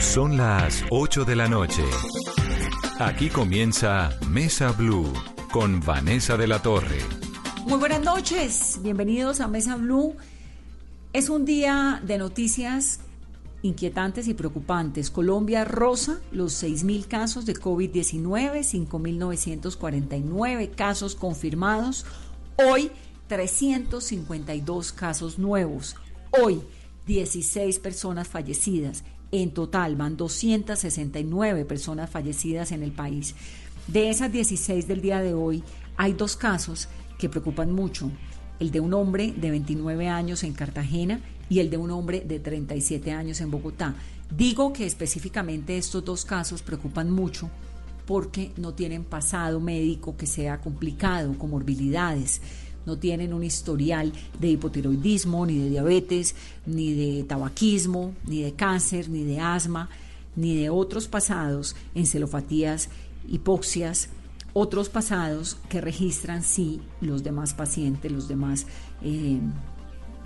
Son las 8 de la noche. Aquí comienza Mesa Blue con Vanessa de la Torre. Muy buenas noches, bienvenidos a Mesa Blue. Es un día de noticias inquietantes y preocupantes. Colombia rosa los 6.000 casos de COVID-19, 5.949 casos confirmados. Hoy 352 casos nuevos. Hoy 16 personas fallecidas. En total van 269 personas fallecidas en el país. De esas 16 del día de hoy, hay dos casos que preocupan mucho. El de un hombre de 29 años en Cartagena y el de un hombre de 37 años en Bogotá. Digo que específicamente estos dos casos preocupan mucho porque no tienen pasado médico que sea complicado, comorbilidades no tienen un historial de hipotiroidismo, ni de diabetes, ni de tabaquismo, ni de cáncer, ni de asma, ni de otros pasados, encelofatías, hipoxias, otros pasados que registran sí los demás pacientes, los demás, eh,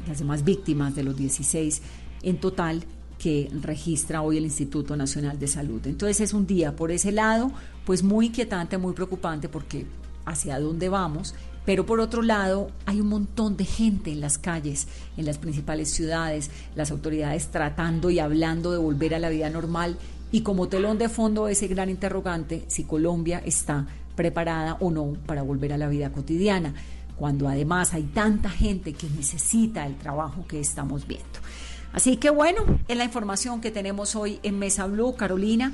las demás víctimas de los 16 en total que registra hoy el Instituto Nacional de Salud. Entonces es un día por ese lado, pues muy inquietante, muy preocupante porque hacia dónde vamos pero por otro lado, hay un montón de gente en las calles, en las principales ciudades, las autoridades tratando y hablando de volver a la vida normal y como telón de fondo ese gran interrogante si Colombia está preparada o no para volver a la vida cotidiana, cuando además hay tanta gente que necesita el trabajo que estamos viendo. Así que bueno, en la información que tenemos hoy en Mesa Blue, Carolina,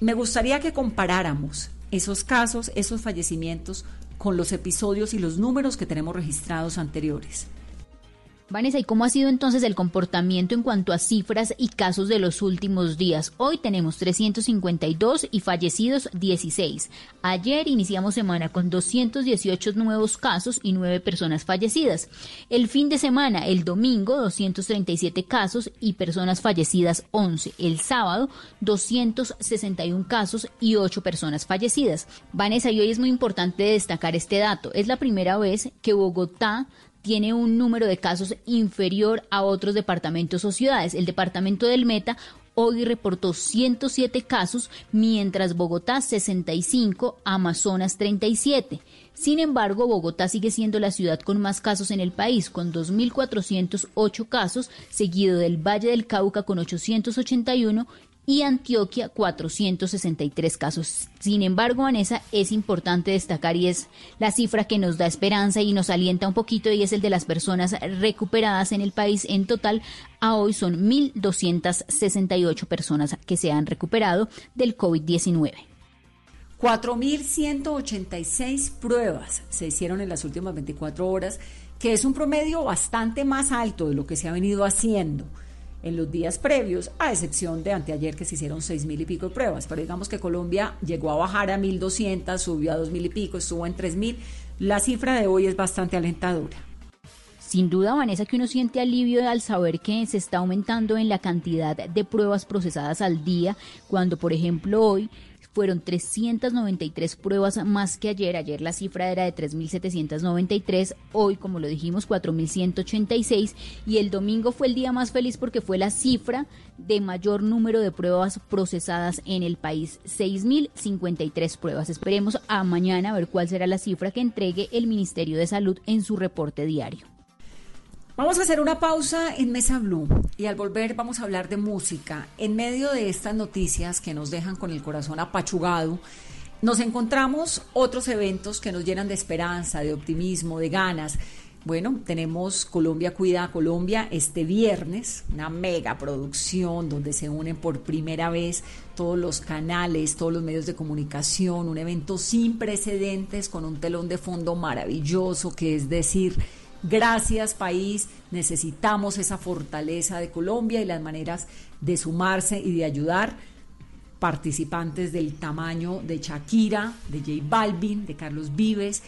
me gustaría que comparáramos esos casos, esos fallecimientos con los episodios y los números que tenemos registrados anteriores. Vanessa, ¿y cómo ha sido entonces el comportamiento en cuanto a cifras y casos de los últimos días? Hoy tenemos 352 y fallecidos 16. Ayer iniciamos semana con 218 nuevos casos y 9 personas fallecidas. El fin de semana, el domingo, 237 casos y personas fallecidas 11. El sábado, 261 casos y 8 personas fallecidas. Vanessa, y hoy es muy importante destacar este dato. Es la primera vez que Bogotá tiene un número de casos inferior a otros departamentos o ciudades. El departamento del Meta hoy reportó 107 casos, mientras Bogotá 65, Amazonas 37. Sin embargo, Bogotá sigue siendo la ciudad con más casos en el país, con 2.408 casos, seguido del Valle del Cauca con 881 y Antioquia 463 casos. Sin embargo, Vanessa, es importante destacar y es la cifra que nos da esperanza y nos alienta un poquito y es el de las personas recuperadas en el país. En total, a hoy son 1.268 personas que se han recuperado del COVID-19. 4.186 pruebas se hicieron en las últimas 24 horas, que es un promedio bastante más alto de lo que se ha venido haciendo en los días previos, a excepción de anteayer que se hicieron seis mil y pico de pruebas. Pero digamos que Colombia llegó a bajar a 1.200, subió a dos mil y pico, estuvo en tres mil. La cifra de hoy es bastante alentadora. Sin duda, Vanessa, que uno siente alivio al saber que se está aumentando en la cantidad de pruebas procesadas al día, cuando, por ejemplo, hoy fueron 393 pruebas más que ayer. Ayer la cifra era de 3.793, hoy, como lo dijimos, 4.186 y el domingo fue el día más feliz porque fue la cifra de mayor número de pruebas procesadas en el país, 6.053 pruebas. Esperemos a mañana a ver cuál será la cifra que entregue el Ministerio de Salud en su reporte diario. Vamos a hacer una pausa en Mesa Blue y al volver vamos a hablar de música. En medio de estas noticias que nos dejan con el corazón apachugado, nos encontramos otros eventos que nos llenan de esperanza, de optimismo, de ganas. Bueno, tenemos Colombia Cuida a Colombia este viernes, una mega producción donde se unen por primera vez todos los canales, todos los medios de comunicación, un evento sin precedentes con un telón de fondo maravilloso, que es decir, Gracias país, necesitamos esa fortaleza de Colombia y las maneras de sumarse y de ayudar participantes del tamaño de Shakira, de J Balvin, de Carlos Vives,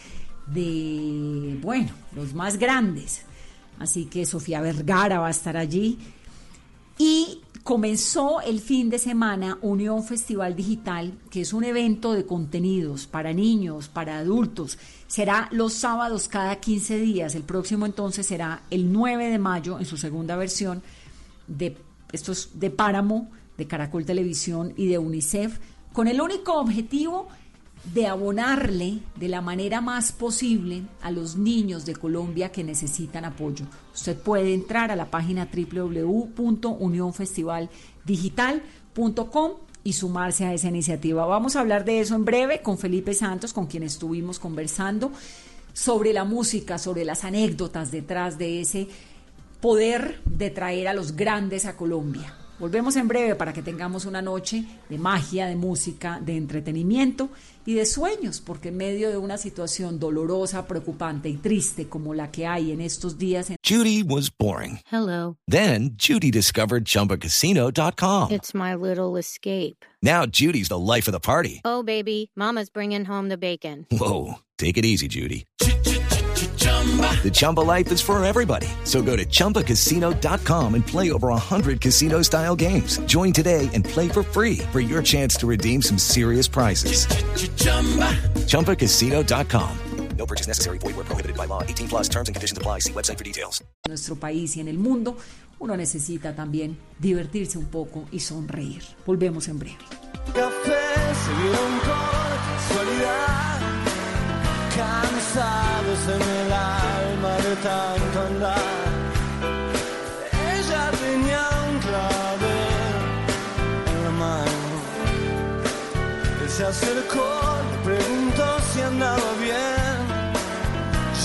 de, bueno, los más grandes. Así que Sofía Vergara va a estar allí. Y comenzó el fin de semana Unión Festival Digital, que es un evento de contenidos para niños, para adultos. Será los sábados cada 15 días. El próximo entonces será el 9 de mayo en su segunda versión de estos de Páramo, de Caracol Televisión y de UNICEF, con el único objetivo abonarle de la manera más posible a los niños de Colombia que necesitan apoyo. Usted puede entrar a la página www.unionfestivaldigital.com y sumarse a esa iniciativa. Vamos a hablar de eso en breve con Felipe Santos, con quien estuvimos conversando sobre la música, sobre las anécdotas detrás de ese poder de traer a los grandes a Colombia. Volvemos en breve para que tengamos una noche de magia, de música, de entretenimiento y de sueños, porque en medio de una situación dolorosa, preocupante y triste como la que hay en estos días. En Judy was boring. Hello. Then Judy discovered chumbacasino.com. It's my little escape. Now Judy's the life of the party. Oh, baby, Mama's bringing home the bacon. Whoa. Take it easy, Judy. The Chumba life is for everybody. So go to ChumbaCasino.com and play over 100 casino style games. Join today and play for free for your chance to redeem some serious prizes. ChumbaCasino.com. No purchase necessary. Void where prohibited by law. 18 plus terms and conditions apply. See website for details. nuestro país y en el mundo, uno necesita también divertirse un poco y sonreír. Volvemos en breve. Café se vieron con casualidad, cansados en el alma tanto andar. Ella tenía un clavel en la mano. Él se acercó, le preguntó si andaba bien.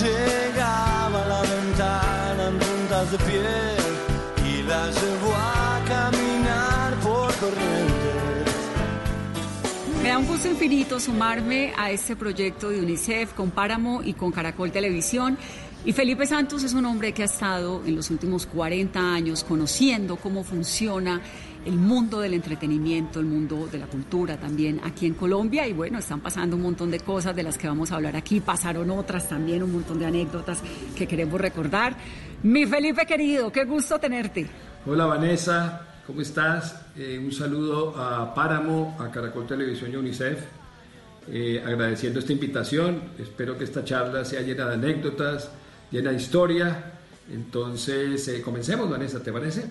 Llegaba a la ventana en puntas de pie y la llevó a caminar por corrientes. Me da un gusto infinito sumarme a este proyecto de UNICEF con Páramo y con Caracol Televisión. Y Felipe Santos es un hombre que ha estado en los últimos 40 años conociendo cómo funciona el mundo del entretenimiento, el mundo de la cultura también aquí en Colombia. Y bueno, están pasando un montón de cosas de las que vamos a hablar aquí. Pasaron otras también, un montón de anécdotas que queremos recordar. Mi Felipe querido, qué gusto tenerte. Hola Vanessa, ¿cómo estás? Eh, un saludo a Páramo, a Caracol Televisión y UNICEF, eh, agradeciendo esta invitación. Espero que esta charla sea llena de anécdotas, llena de historia. Entonces, eh, comencemos, Vanessa, ¿te parece?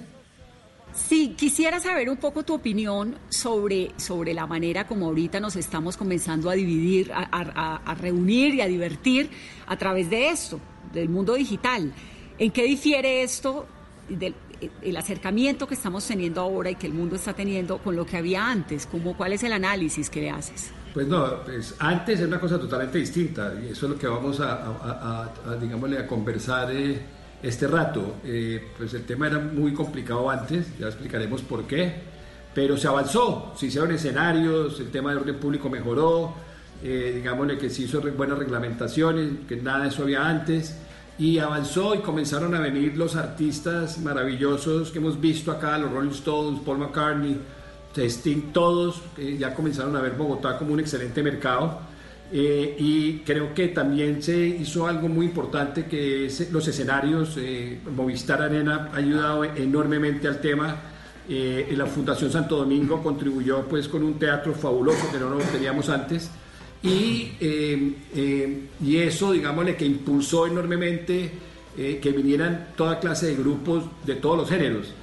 Sí, quisiera saber un poco tu opinión sobre, sobre la manera como ahorita nos estamos comenzando a dividir, a, reunir y a divertir a través de esto, del mundo digital. ¿En qué difiere esto del el acercamiento que estamos teniendo ahora y que el mundo está teniendo con lo que había antes? ¿Cómo, ¿Cuál es el análisis que le haces? Pues no, pues antes era una cosa totalmente distinta y eso es lo que vamos a, a- a- a, digámosle, a conversar eh, este rato. Eh, pues el tema era muy complicado antes, ya explicaremos por qué, pero se avanzó, se hicieron escenarios, el tema de orden público mejoró, eh, digámosle que se hizo re- buenas reglamentaciones, que nada de eso había antes. Y avanzó y comenzaron a venir los artistas maravillosos que hemos visto acá, los Rolling Stones, Paul McCartney, Sting, todos eh, ya comenzaron a ver Bogotá como un excelente mercado. Eh, y creo que también se hizo algo muy importante que es los escenarios. eh, Movistar Arena ha ayudado enormemente al tema. Eh, la Fundación Santo Domingo contribuyó pues con un teatro fabuloso que no lo teníamos antes. Y, eh, eh, y eso, digámosle, que impulsó enormemente eh, que vinieran toda clase de grupos de todos los géneros.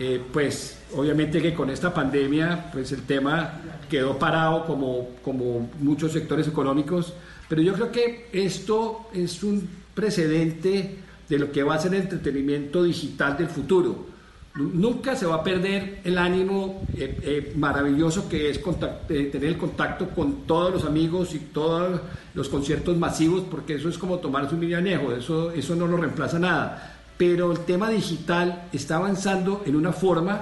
Eh, pues obviamente que con esta pandemia pues el tema quedó parado como, como muchos sectores económicos, pero yo creo que esto es un precedente de lo que va a ser el entretenimiento digital del futuro. Nu- Nunca se va a perder el ánimo eh, eh, maravilloso que es tener el contacto con todos los amigos y todos los conciertos masivos, porque eso es como tomarse un anejo, eso, eso no lo reemplaza nada. Pero el tema digital está avanzando en una forma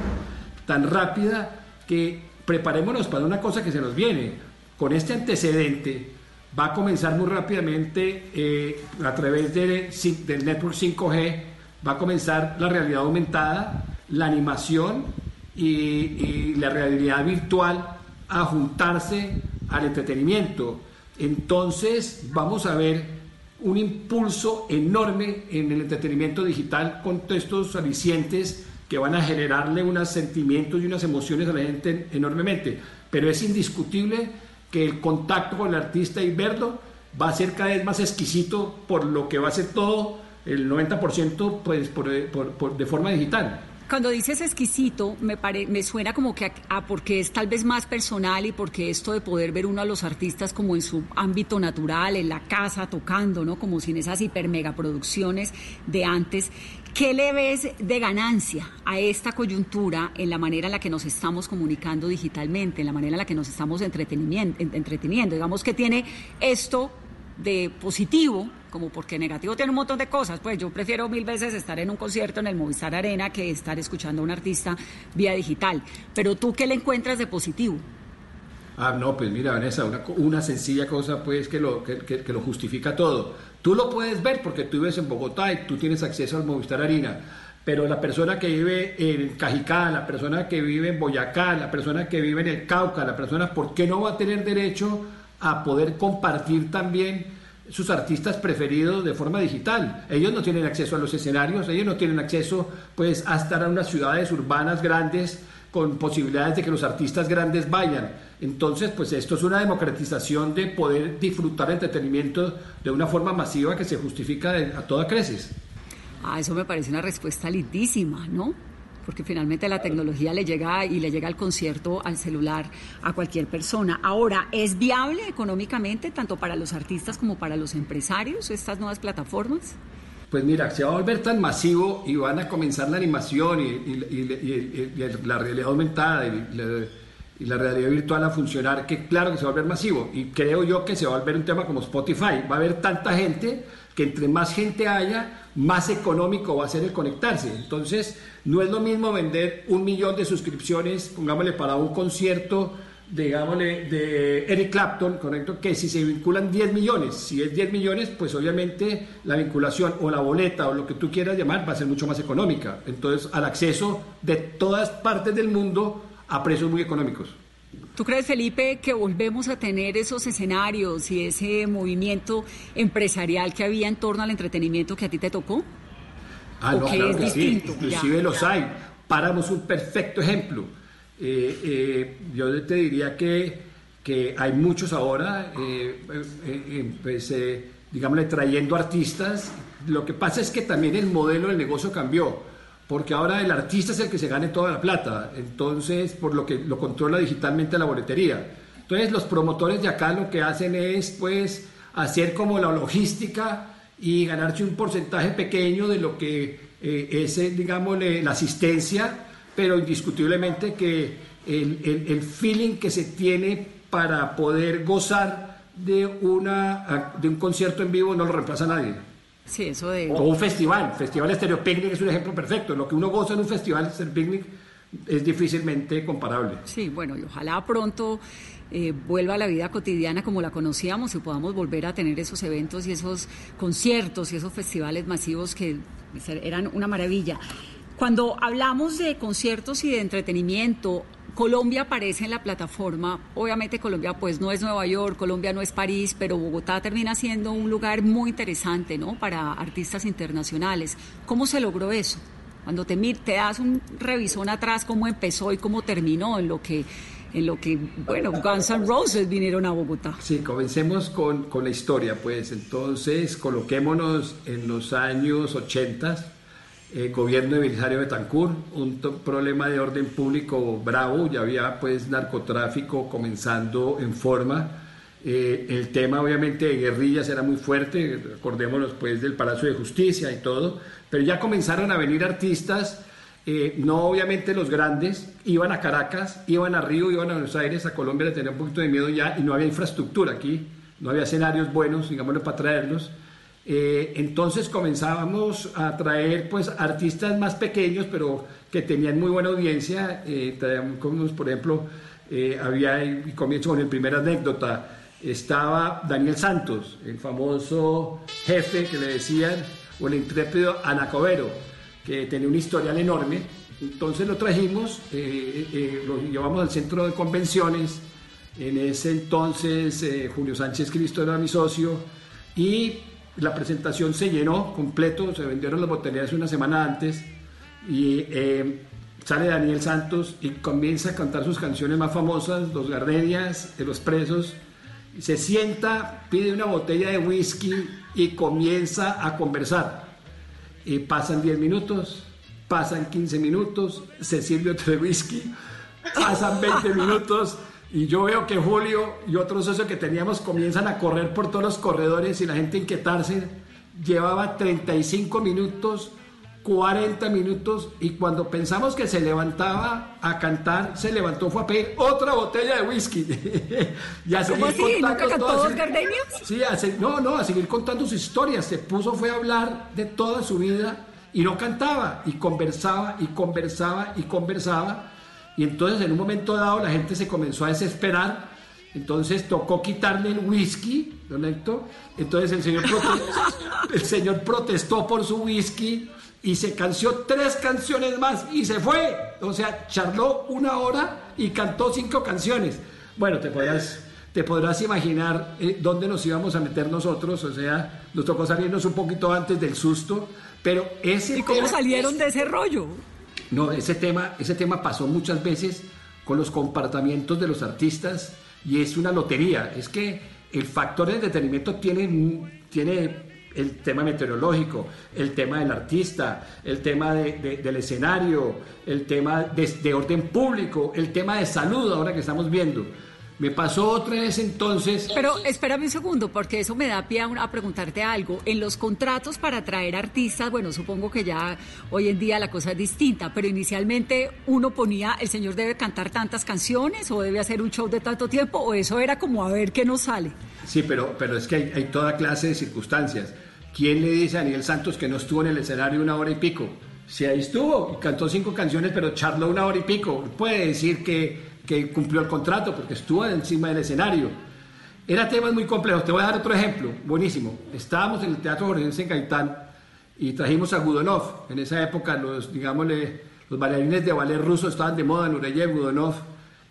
tan rápida que preparémonos para una cosa que se nos viene. Con este antecedente va a comenzar muy rápidamente eh, a través de, del network 5G, va a comenzar la realidad aumentada, la animación y, y la realidad virtual a juntarse al entretenimiento. Entonces vamos a ver un impulso enorme en el entretenimiento digital con estos alicientes que van a generarle unos sentimientos y unas emociones a la gente enormemente. Pero es indiscutible que el contacto con el artista y verlo va a ser cada vez más exquisito por lo que va a ser todo el 90% pues, por, de forma digital. Cuando dices exquisito, me, me suena como que a, porque es tal vez más personal y porque esto de poder ver uno a los artistas como en su ámbito natural, en la casa, tocando, ¿no? Como sin esas hiper mega producciones de antes. ¿Qué le ves de ganancia a esta coyuntura en la manera en la que nos estamos comunicando digitalmente, en la manera en la que nos estamos entreteniendo? Digamos que tiene esto de positivo, como porque negativo tiene un montón de cosas, pues yo prefiero mil veces estar en un concierto en el Movistar Arena que estar escuchando a un artista vía digital. Pero tú, ¿qué le encuentras de positivo? Ah, no, pues mira, Vanessa, una, sencilla cosa pues que lo, que, lo justifica todo. Tú lo puedes ver porque tú vives en Bogotá y tú tienes acceso al Movistar Arena, pero la persona que vive en Cajicá, la persona que vive en Boyacá, la persona que vive en el Cauca, la persona, ¿por qué no va a tener derecho a poder compartir también sus artistas preferidos de forma digital. Ellos no tienen acceso a los escenarios, ellos no tienen acceso pues a estar en unas ciudades urbanas grandes con posibilidades de que los artistas grandes vayan. Entonces, pues esto es una democratización de poder disfrutar entretenimiento de una forma masiva que se justifica a toda creces. Ah, eso me parece una respuesta lindísima, ¿no? Porque finalmente la tecnología le llega y le llega al concierto, al celular, a cualquier persona. Ahora, ¿es viable económicamente tanto para los artistas como para los empresarios estas nuevas plataformas? Pues mira, se va a volver tan masivo y van a comenzar la animación y, la realidad aumentada y la, realidad virtual a funcionar, que claro que se va a volver masivo. Y creo yo que se va a volver un tema como Spotify. Va a haber tanta gente que entre más gente haya, más económico va a ser el conectarse. Entonces, no es lo mismo vender un millón de suscripciones, pongámosle, para un concierto, digámosle, de Eric Clapton, ¿correcto? Que si se vinculan 10 millones. Si es 10 millones, pues obviamente la vinculación o la boleta o lo que tú quieras llamar va a ser mucho más económica. Entonces, al acceso de todas partes del mundo a precios muy económicos. ¿Tú crees, Felipe, que volvemos a tener esos escenarios y ese movimiento empresarial que había en torno al entretenimiento que a ti te tocó? Ah, no, claro que sí, inclusive los hay. Páramos un perfecto ejemplo. Eh, eh, yo te diría que, que hay muchos ahora, eh, pues, digámosle, trayendo artistas. Lo que pasa es que también el modelo del negocio cambió porque ahora el artista es el que se gane toda la plata, entonces por lo que lo controla digitalmente la boletería. Entonces los promotores de acá lo que hacen es pues hacer como la logística y ganarse un porcentaje pequeño de lo que eh, es, eh, digamos, la asistencia, pero indiscutiblemente que el, el, feeling que se tiene para poder gozar de, una, de un concierto en vivo no lo reemplaza nadie. Sí, eso de... O un festival. Festival Estéreo Picnic es un ejemplo perfecto. Lo que uno goza en un festival Estéreo Picnic es difícilmente comparable. Sí, bueno, y ojalá pronto eh, vuelva a la vida cotidiana como la conocíamos y podamos volver a tener esos eventos y esos conciertos y esos festivales masivos que eran una maravilla. Cuando hablamos de conciertos y de entretenimiento, Colombia aparece en la plataforma, obviamente Colombia pues no es Nueva York, Colombia no es París, pero Bogotá termina siendo un lugar muy interesante, ¿no? Para artistas internacionales. ¿Cómo se logró eso? Cuando te, te das un revisón atrás, cómo empezó y cómo terminó en lo que en lo que, bueno, Guns N' Roses vinieron a Bogotá. Sí, comencemos con, con la historia, pues entonces coloquémonos en los años 80 eh, gobierno de Belisario Betancourt, un problema de orden público bravo, ya había pues narcotráfico comenzando en forma. Eh, el tema obviamente de guerrillas era muy fuerte, acordémonos pues del Palacio de Justicia y todo, pero ya comenzaron a venir artistas, eh, no obviamente los grandes, iban a Caracas, iban a Río, iban a Buenos Aires, a Colombia le tenía un poquito de miedo ya y no había infraestructura aquí, no había escenarios buenos, digámoslo, para traerlos. Eh, entonces comenzábamos a traer pues artistas más pequeños, pero que tenían muy buena audiencia. Eh, traíamos, por ejemplo, eh, había, y comienzo con el primer anécdota, estaba Daniel Santos, el famoso jefe que le decían, o el intrépido Anacobero, que tenía un historial enorme. Entonces lo trajimos, eh, eh, lo llevamos al centro de convenciones. En ese entonces eh, Julio Sánchez Cristo era mi socio y la presentación se llenó completo, se vendieron las botellas una semana antes y sale Daniel Santos y comienza a cantar sus canciones más famosas, Los Gardenias, de los presos, se sienta, pide una botella de whisky y comienza a conversar. Y pasan 10 minutos, pasan 15 minutos, se sirve otro de whisky, pasan 20 minutos y yo veo que Julio y otros socios que teníamos comienzan a correr por todos los corredores y la gente inquietarse. Llevaba 35 minutos 40 minutos y cuando pensamos que se levantaba a cantar, se levantó, fue a pedir otra botella de whisky. y a ¿Cómo así? ¿Nunca cantó gardenias? Sí, no, no, a seguir contando sus historias. Se puso, fue a hablar de toda su vida y no cantaba, y conversaba, y conversaba, y conversaba. Y entonces en un momento dado la gente se comenzó a desesperar. Entonces tocó quitarle el whisky, ¿no Entonces el señor, el señor protestó por su whisky y se canció tres canciones más y se fue. O sea, charló una hora y cantó cinco canciones. Bueno, te podrás, te podrás imaginar eh, dónde nos íbamos a meter nosotros. O sea, nos tocó salirnos un poquito antes del susto. Pero ese ¿Y cómo salieron de ese rollo? No, ese tema, ese tema pasó muchas veces con los comportamientos de los artistas y es una lotería. Es que el factor de entretenimiento tiene, tiene el tema meteorológico, el tema del artista, el tema del escenario, el tema de, orden público, el tema de salud, ahora que estamos viendo. Me pasó otra vez entonces. Pero espérame un segundo, porque eso me da pie a, preguntarte algo. En los contratos para traer artistas, bueno, supongo que ya hoy en día la cosa es distinta, pero inicialmente uno ponía, el señor debe cantar tantas canciones o debe hacer un show de tanto tiempo, o eso era como a ver qué nos sale. Sí, pero, pero es que hay, hay toda clase de circunstancias. ¿Quién le dice a Daniel Santos que no estuvo en el escenario una hora y pico? Si ahí estuvo, cantó cinco canciones, pero charló una hora y pico. Puede decir que, que cumplió el contrato porque estuvo encima del escenario. Era temas muy complejos. Te voy a dar otro ejemplo, buenísimo. Estábamos en el Teatro Jorge en Gaitán y trajimos a Gudonov. En esa época, los, digámosle, los bailarines de ballet ruso estaban de moda, Nureyev, Gudonov,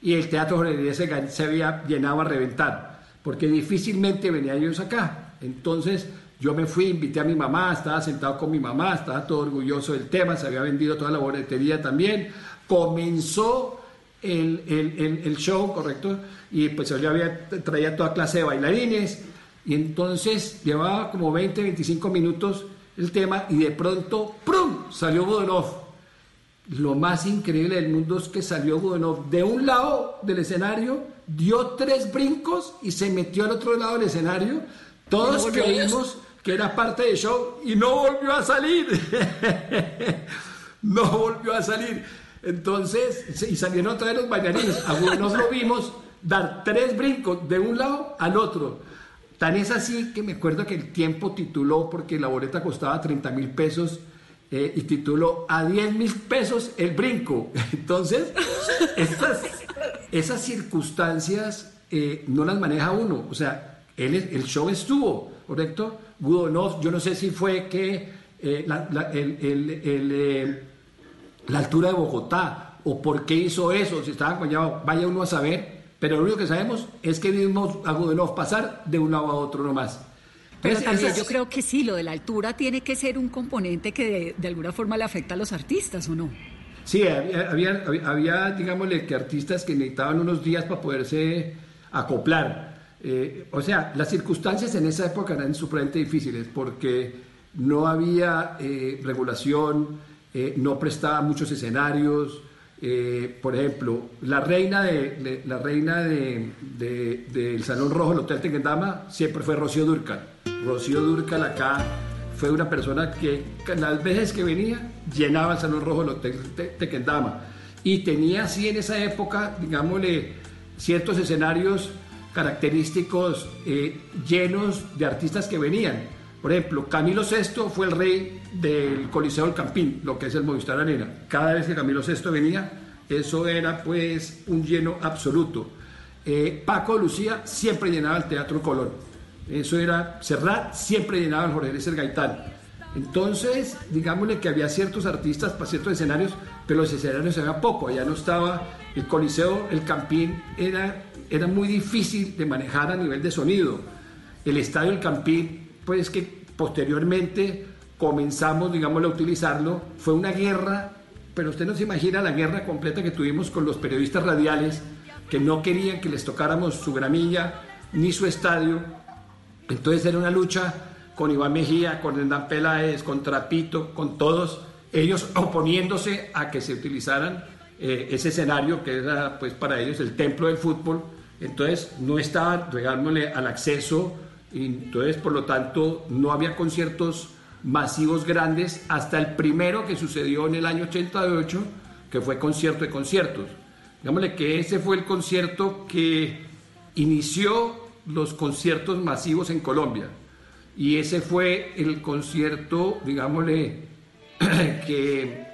y el Teatro Jorge se había llenado a reventar, porque difícilmente venían ellos acá. Entonces, yo me fui, invité a mi mamá, estaba sentado con mi mamá, estaba todo orgulloso del tema, se había vendido toda la boletería también. Comenzó el, el, el, show, ¿correcto? Y pues yo había, traía toda clase de bailarines. Y entonces llevaba como 20, 25 minutos el tema y de pronto, ¡prum! salió Budonov. Lo más increíble del mundo es que salió Budonov de un lado del escenario, dio tres brincos y se metió al otro lado del escenario. Todos creímos que era parte del show y no volvió a salir. no volvió a salir. Entonces, y salieron otra vez los bailarines. Algunos lo vimos dar tres brincos de un lado al otro. Tan es así que me acuerdo que el tiempo tituló, porque la boleta costaba 30 mil pesos, eh, y tituló a 10 mil pesos el brinco. Entonces, esas circunstancias eh, no las maneja uno. O sea, el show estuvo, ¿correcto? Gudonov, yo no sé si fue que eh, eh, la, altura de Bogotá o por qué hizo eso, si estaba acompañado, vaya uno a saber, pero lo único que sabemos es que vimos a Gudonov pasar de un lado a otro nomás. Pero también yo creo que sí, lo de la altura tiene que ser un componente que de, alguna forma le afecta a los artistas, ¿o no? Sí, había, había, había, digámosle, que artistas que necesitaban unos días para poderse acoplar. Eh, o sea, las circunstancias en esa época eran supremamente difíciles porque no había eh, regulación, eh, no prestaba muchos escenarios. por ejemplo, la reina, de, la reina del Salón Rojo del Hotel Tequendama siempre fue Rocío Durcal. Rocío Durcal acá fue una persona que las veces que venía llenaba el Salón Rojo del Hotel Tequendama. Y tenía así en esa época, digámosle, ciertos escenarios característicos eh, llenos de artistas que venían. Por ejemplo, Camilo VI fue el rey del Coliseo del Campín, lo que es el Movistar Arena. Cada vez que Camilo VI venía, eso era pues un lleno absoluto. eh, Paco Lucía siempre llenaba el Teatro Colón. Eso era Serrat, siempre llenaba el Jorge Eliezer Gaitán. Entonces, digámosle que había ciertos artistas para ciertos escenarios, pero los escenarios eran poco. Allá no estaba el Coliseo, el Campín, era, era muy difícil de manejar a nivel de sonido. El estadio El Campín, pues que posteriormente comenzamos, digámosle, a utilizarlo, fue una guerra, pero usted no se imagina la guerra completa que tuvimos con los periodistas radiales que no querían que les tocáramos su gramilla ni su estadio. Entonces era una lucha con Iván Mejía, con Hernán Peláez, con Trapito, con todos, ellos oponiéndose a que se utilizaran eh, ese escenario que era pues para ellos el templo del fútbol. Entonces no estaban regándole al acceso y entonces por lo tanto no había conciertos masivos grandes hasta el primero que sucedió en el año 88, que fue concierto de conciertos. Digámosle que ese fue el concierto que inició los conciertos masivos en Colombia. Y ese fue el concierto, digámosle, que,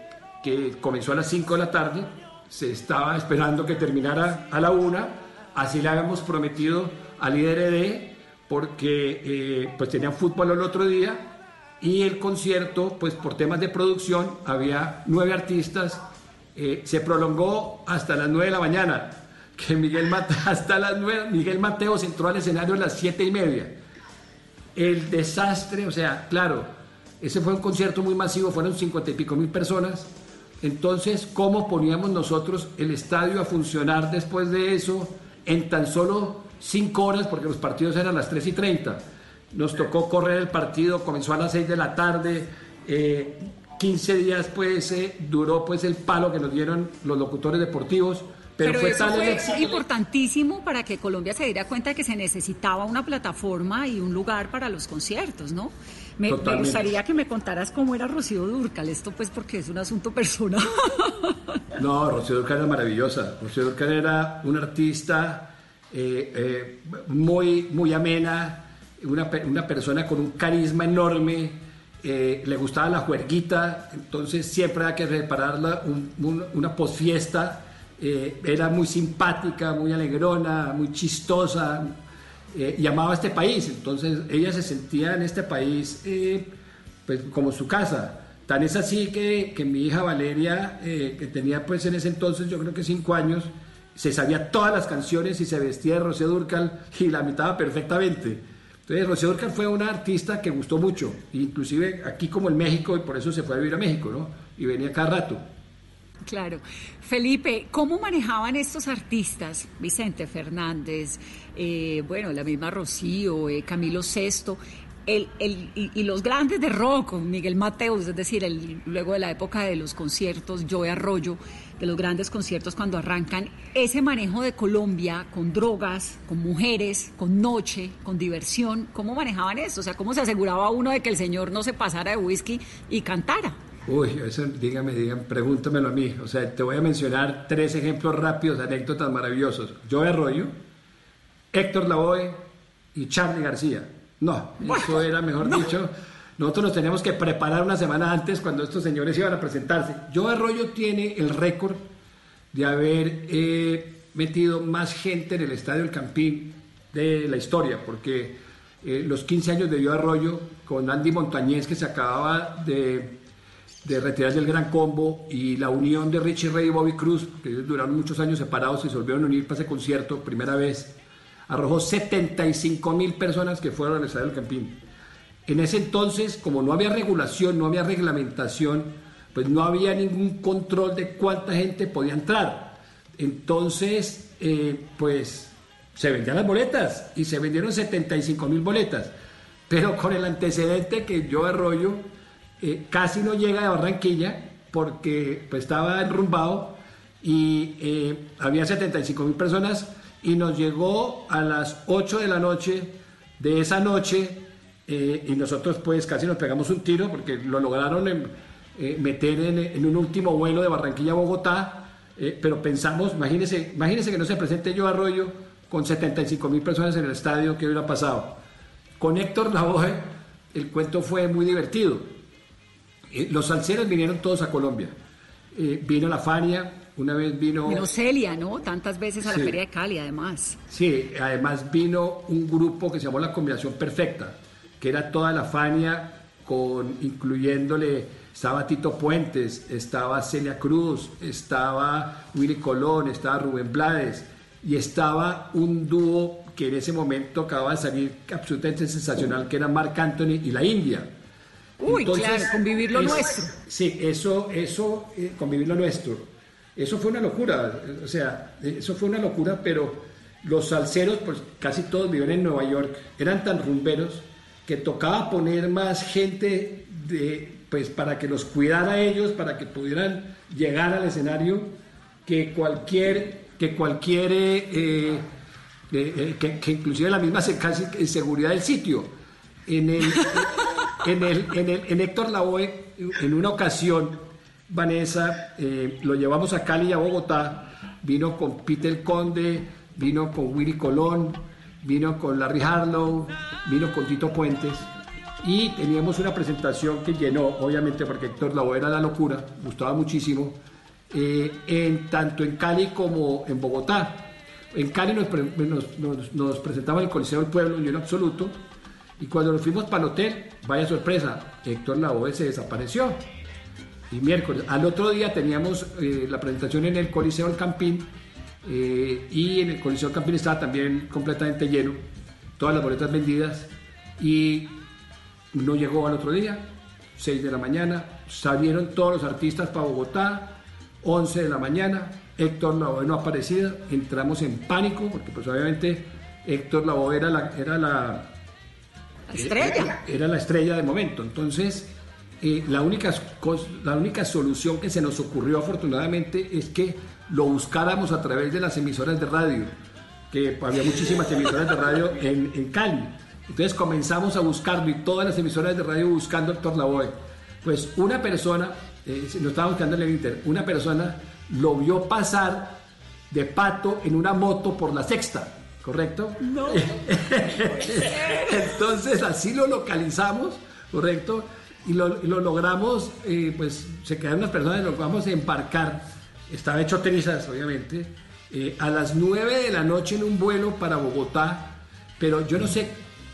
que comenzó a las 5 de la tarde. Se estaba esperando que terminara a la 1. Así le habíamos prometido al IDRD porque eh, pues tenían fútbol el otro día y el concierto, pues por temas de producción, había nueve artistas eh, se prolongó hasta las 9 de la mañana, que Miguel, Mate, hasta las 9, Miguel Mateos entró al escenario a las 7 y media. El desastre, o sea, claro, ese fue un concierto muy masivo, fueron 50 y pico mil personas. Entonces, ¿cómo poníamos nosotros el estadio a funcionar después de eso en tan solo 5 horas? Porque los partidos eran a las 3 y 30. Nos tocó correr el partido, comenzó a las 6 de la tarde. Eh, 15 días pues eh, duró pues el palo que nos dieron los locutores deportivos. Pero, fue, eso fue el importantísimo para que Colombia se diera cuenta de que se necesitaba una plataforma y un lugar para los conciertos, ¿no? Me, me gustaría que me contaras cómo era Rocío Durcal, esto pues porque es un asunto personal. No, Rocío Dúrcal era maravillosa. Rocío Dúrcal era una artista eh, eh, muy, muy amena, una, una persona con un carisma enorme. eh, le gustaba la juerguita, entonces siempre había que prepararla un- un- una posfiesta. era muy simpática, muy alegrona, muy chistosa eh, y amaba este país. Entonces ella se sentía en este país pues, como su casa. Tan es así que, que mi hija Valeria, que tenía pues en ese entonces yo creo que cinco años, se sabía todas las canciones y se vestía de Rocío Durcal y la imitaba perfectamente. Entonces Rocío Durcal fue una artista que gustó mucho, inclusive aquí como en México, y por eso se fue a vivir a México, ¿no? Y venía cada rato. Claro. Felipe, ¿cómo manejaban estos artistas? Vicente Fernández, eh, bueno, la misma Rocío, eh, Camilo Sesto, el, el- y, los grandes de rock, Miguel Mateos, es decir, luego de la época de los conciertos, Joe Arroyo, de los grandes conciertos cuando arrancan, ese manejo de Colombia con drogas, con mujeres, con noche, con diversión, ¿cómo manejaban eso? O sea, ¿cómo se aseguraba uno de que el señor no se pasara de whisky y cantara? Uy, eso dígame, dígame, pregúntamelo a mí. O sea, te voy a mencionar tres ejemplos rápidos, anécdotas maravillosos. Joe Arroyo, Héctor Lavoe y Charlie García. No, eso era, mejor dicho, nosotros nos teníamos que preparar una semana antes cuando estos señores iban a presentarse. Joe Arroyo tiene el récord de haber eh, metido más gente en el Estadio El Campín de la historia, porque eh, los 15 años de Joe Arroyo con Andy Montañez, que se acababa de, de retirar del Gran Combo, y la unión de Richie Ray y Bobby Cruz, que ellos duraron muchos años separados y se volvieron a unir para ese concierto, primera vez, arrojó 75 mil personas que fueron al Estadio del Campín. En ese entonces, como no había regulación, no había reglamentación, pues no había ningún control de cuánta gente podía entrar. Entonces, eh, pues se vendían las boletas y se vendieron 75 mil boletas. Pero con el antecedente que yo Arroyo eh, casi no llega de Barranquilla porque pues, estaba enrumbado y eh, había 75 mil personas y nos llegó a las 8 de la noche de esa noche eh, y nosotros pues casi nos pegamos un tiro porque lo lograron eh, meter en, un último vuelo de Barranquilla a Bogotá, eh, pero pensamos, imagínense, imagínense que no se presente yo Arroyo con 75 mil personas en el estadio, ¿qué hubiera pasado? Con Héctor Lavoe el cuento fue muy divertido. Los salseros vinieron todos a Colombia. Vino la Fania, una vez vino... Vino Celia, ¿no? Tantas veces a la. Feria de Cali, además. Sí, además vino un grupo que se llamó La Combinación Perfecta, que era toda la Fania, con, incluyéndole, estaba Tito Puentes, estaba Celia Cruz, estaba Willy Colón, estaba Rubén Blades, y estaba un dúo que en ese momento acababa de salir absolutamente sensacional, que era Marc Anthony y la India. Uy, claro, convivir lo es- nuestro. Sí, eso, eso, eh, convivir lo nuestro. Eso fue una locura, o sea, eso fue una locura, pero los salseros, pues casi todos vivían en Nueva York, eran tan rumberos que tocaba poner más gente de, pues para que los cuidara a ellos, para que pudieran llegar al escenario, que cualquier, que cualquier, eh, eh, eh, que, que inclusive la misma casi seguridad del sitio. En el, en el, en el, en Héctor Lavoe, en una ocasión, Vanessa, eh, lo llevamos a Cali y a Bogotá, vino con Peter Conde, vino con Willy Colón, vino con Larry Harlow, vino con Tito Puentes y teníamos una presentación que llenó, obviamente porque Héctor Lavoe era la locura, gustaba muchísimo, eh, en, tanto en Cali como en Bogotá. En Cali nos, nos, presentaba en el Coliseo del Pueblo, lleno absoluto, y cuando nos fuimos para el hotel, vaya sorpresa, Héctor Lavoe se desapareció. Y miércoles, al otro día teníamos eh, la presentación en el Coliseo del Campín, eh, y en el Coliseo del Campín estaba también completamente lleno, todas las boletas vendidas, y no llegó al otro día, 6 de la mañana, salieron todos los artistas para Bogotá, 11 de la mañana, Héctor Lavoe no ha aparecido, entramos en pánico, porque pues obviamente Héctor Lavoe era la, era La estrella. era, era la estrella de momento. Entonces, eh, la, única, la única solución que se nos ocurrió afortunadamente es que lo buscáramos a través de las emisoras de radio, que había muchísimas emisoras de radio en, en Cali. Entonces comenzamos a buscarlo y todas las emisoras de radio buscando a Héctor Lavoe. Pues una persona, eh, lo estaba buscando en el Inter, una persona lo vio pasar de pato en una moto por la sexta, ¿correcto? No. Entonces así lo localizamos, ¿correcto? Y lo, y lo logramos, eh, pues se quedaron las personas, lo vamos a embarcar, estaba hecho trizas, obviamente, eh, a las 9 de la noche en un vuelo para Bogotá, pero yo no sé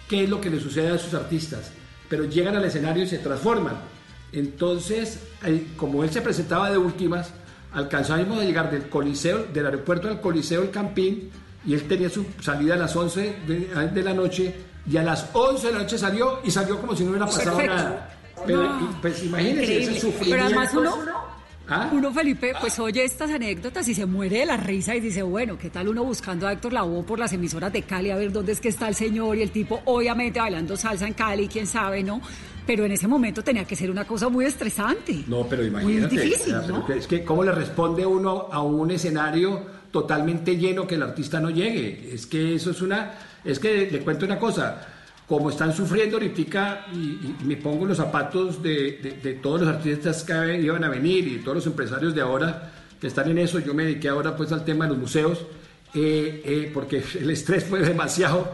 qué es lo que le sucede a esos artistas, pero llegan al escenario y se transforman. Entonces, eh, como él se presentaba de últimas, alcanzamos a llegar del Coliseo, del aeropuerto al Coliseo El Campín, y él tenía su salida a las 11 de, de la noche, y a las 11 de la noche salió, y salió como si no hubiera pasado Perfecto. nada. Pero, No. pues imagínense ese sufrimiento. Pero además uno, ¿Ah? uno, Felipe, pues oye estas anécdotas y se muere de la risa y dice, bueno, ¿qué tal uno buscando a Héctor Lavoe por las emisoras de Cali a ver dónde es que está el señor y el tipo, obviamente bailando salsa en Cali, quién sabe, ¿no? Pero en ese momento tenía que ser una cosa muy estresante. No, pero imagínate. Muy difícil, o sea, pero ¿no? que- es que cómo le responde uno a un escenario totalmente lleno que el artista no llegue. Es que eso es una, es que le cuento una cosa. Como están sufriendo ahorita, y, y- y me pongo los zapatos de, de- de todos los artistas que iban a venir y todos los empresarios de ahora que están en eso, yo me dediqué ahora pues al tema de los museos, eh, eh, porque el estrés fue demasiado,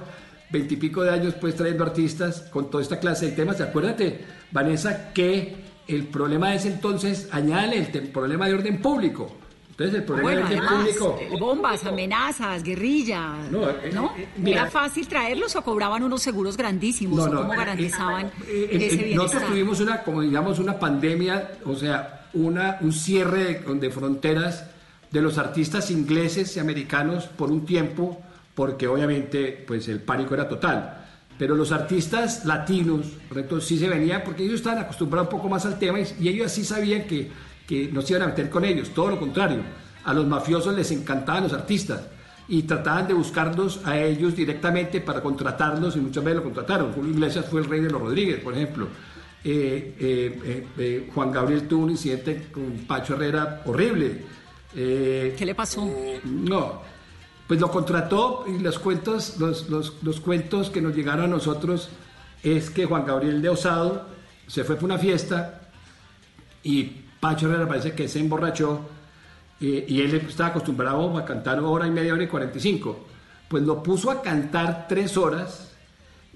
veintipico de años pues trayendo artistas con toda esta clase de temas. Acuérdate, Vanessa, que el problema de ese entonces, añade el problema de orden público. Entonces el problema Bueno, de orden además, público... eh, bombas, amenazas, guerrilla, No, ¿no? eh, eh, mira. ¿Era fácil traerlos o cobraban unos seguros grandísimos? No, ¿O no, cómo eh, garantizaban eh, eh, ese eh, bienestar? Nosotros tuvimos una, como digamos, una pandemia, o sea, una, un cierre de, de fronteras de los artistas ingleses y americanos por un tiempo, porque obviamente pues el pánico era total. Pero los artistas latinos, correcto, sí se venían porque ellos estaban acostumbrados un poco más al tema y, y ellos sí sabían que, que no se iban a meter con ellos, todo lo contrario. A los mafiosos les encantaban los artistas y trataban de buscarlos a ellos directamente para contratarlos y muchas veces lo contrataron. Julio Iglesias fue el rey de los Rodríguez, por ejemplo. Eh, eh, eh, Juan Gabriel tuvo un incidente con Pacho Herrera horrible. ¿Qué le pasó? no, pues lo contrató y los cuentos, los, los, los cuentos que nos llegaron a nosotros es que Juan Gabriel de Osado se fue para una fiesta y Pacho Herrera parece que se emborrachó eh, y él estaba acostumbrado a cantar hora y media, hora y 45. Pues lo puso a cantar tres horas,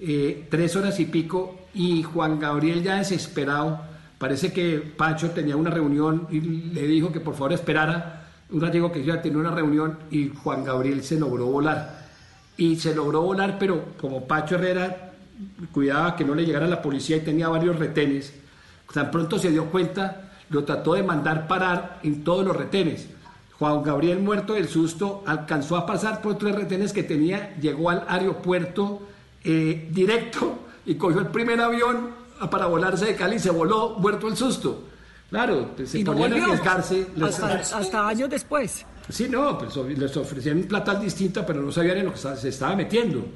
eh, tres horas y pico, y Juan Gabriel ya desesperado, parece que Pacho tenía una reunión y le dijo que por favor esperara, un ratico que iba a tener una reunión y Juan Gabriel se logró volar. Y se logró volar, pero como Pacho Herrera cuidaba que no le llegara la policía y tenía varios retenes, tan pronto se dio cuenta, lo trató de mandar parar en todos los retenes. Juan Gabriel, muerto del susto, alcanzó a pasar por tres retenes que tenía, llegó al aeropuerto eh, directo y cogió el primer avión para volarse de Cali y se voló, muerto del susto. Claro, se Y no ponían a volvió. arriesgarse. les- Hasta, hasta años después. Sí, no, pues les ofrecían plata distinta, pero no sabían en lo que se estaba metiendo.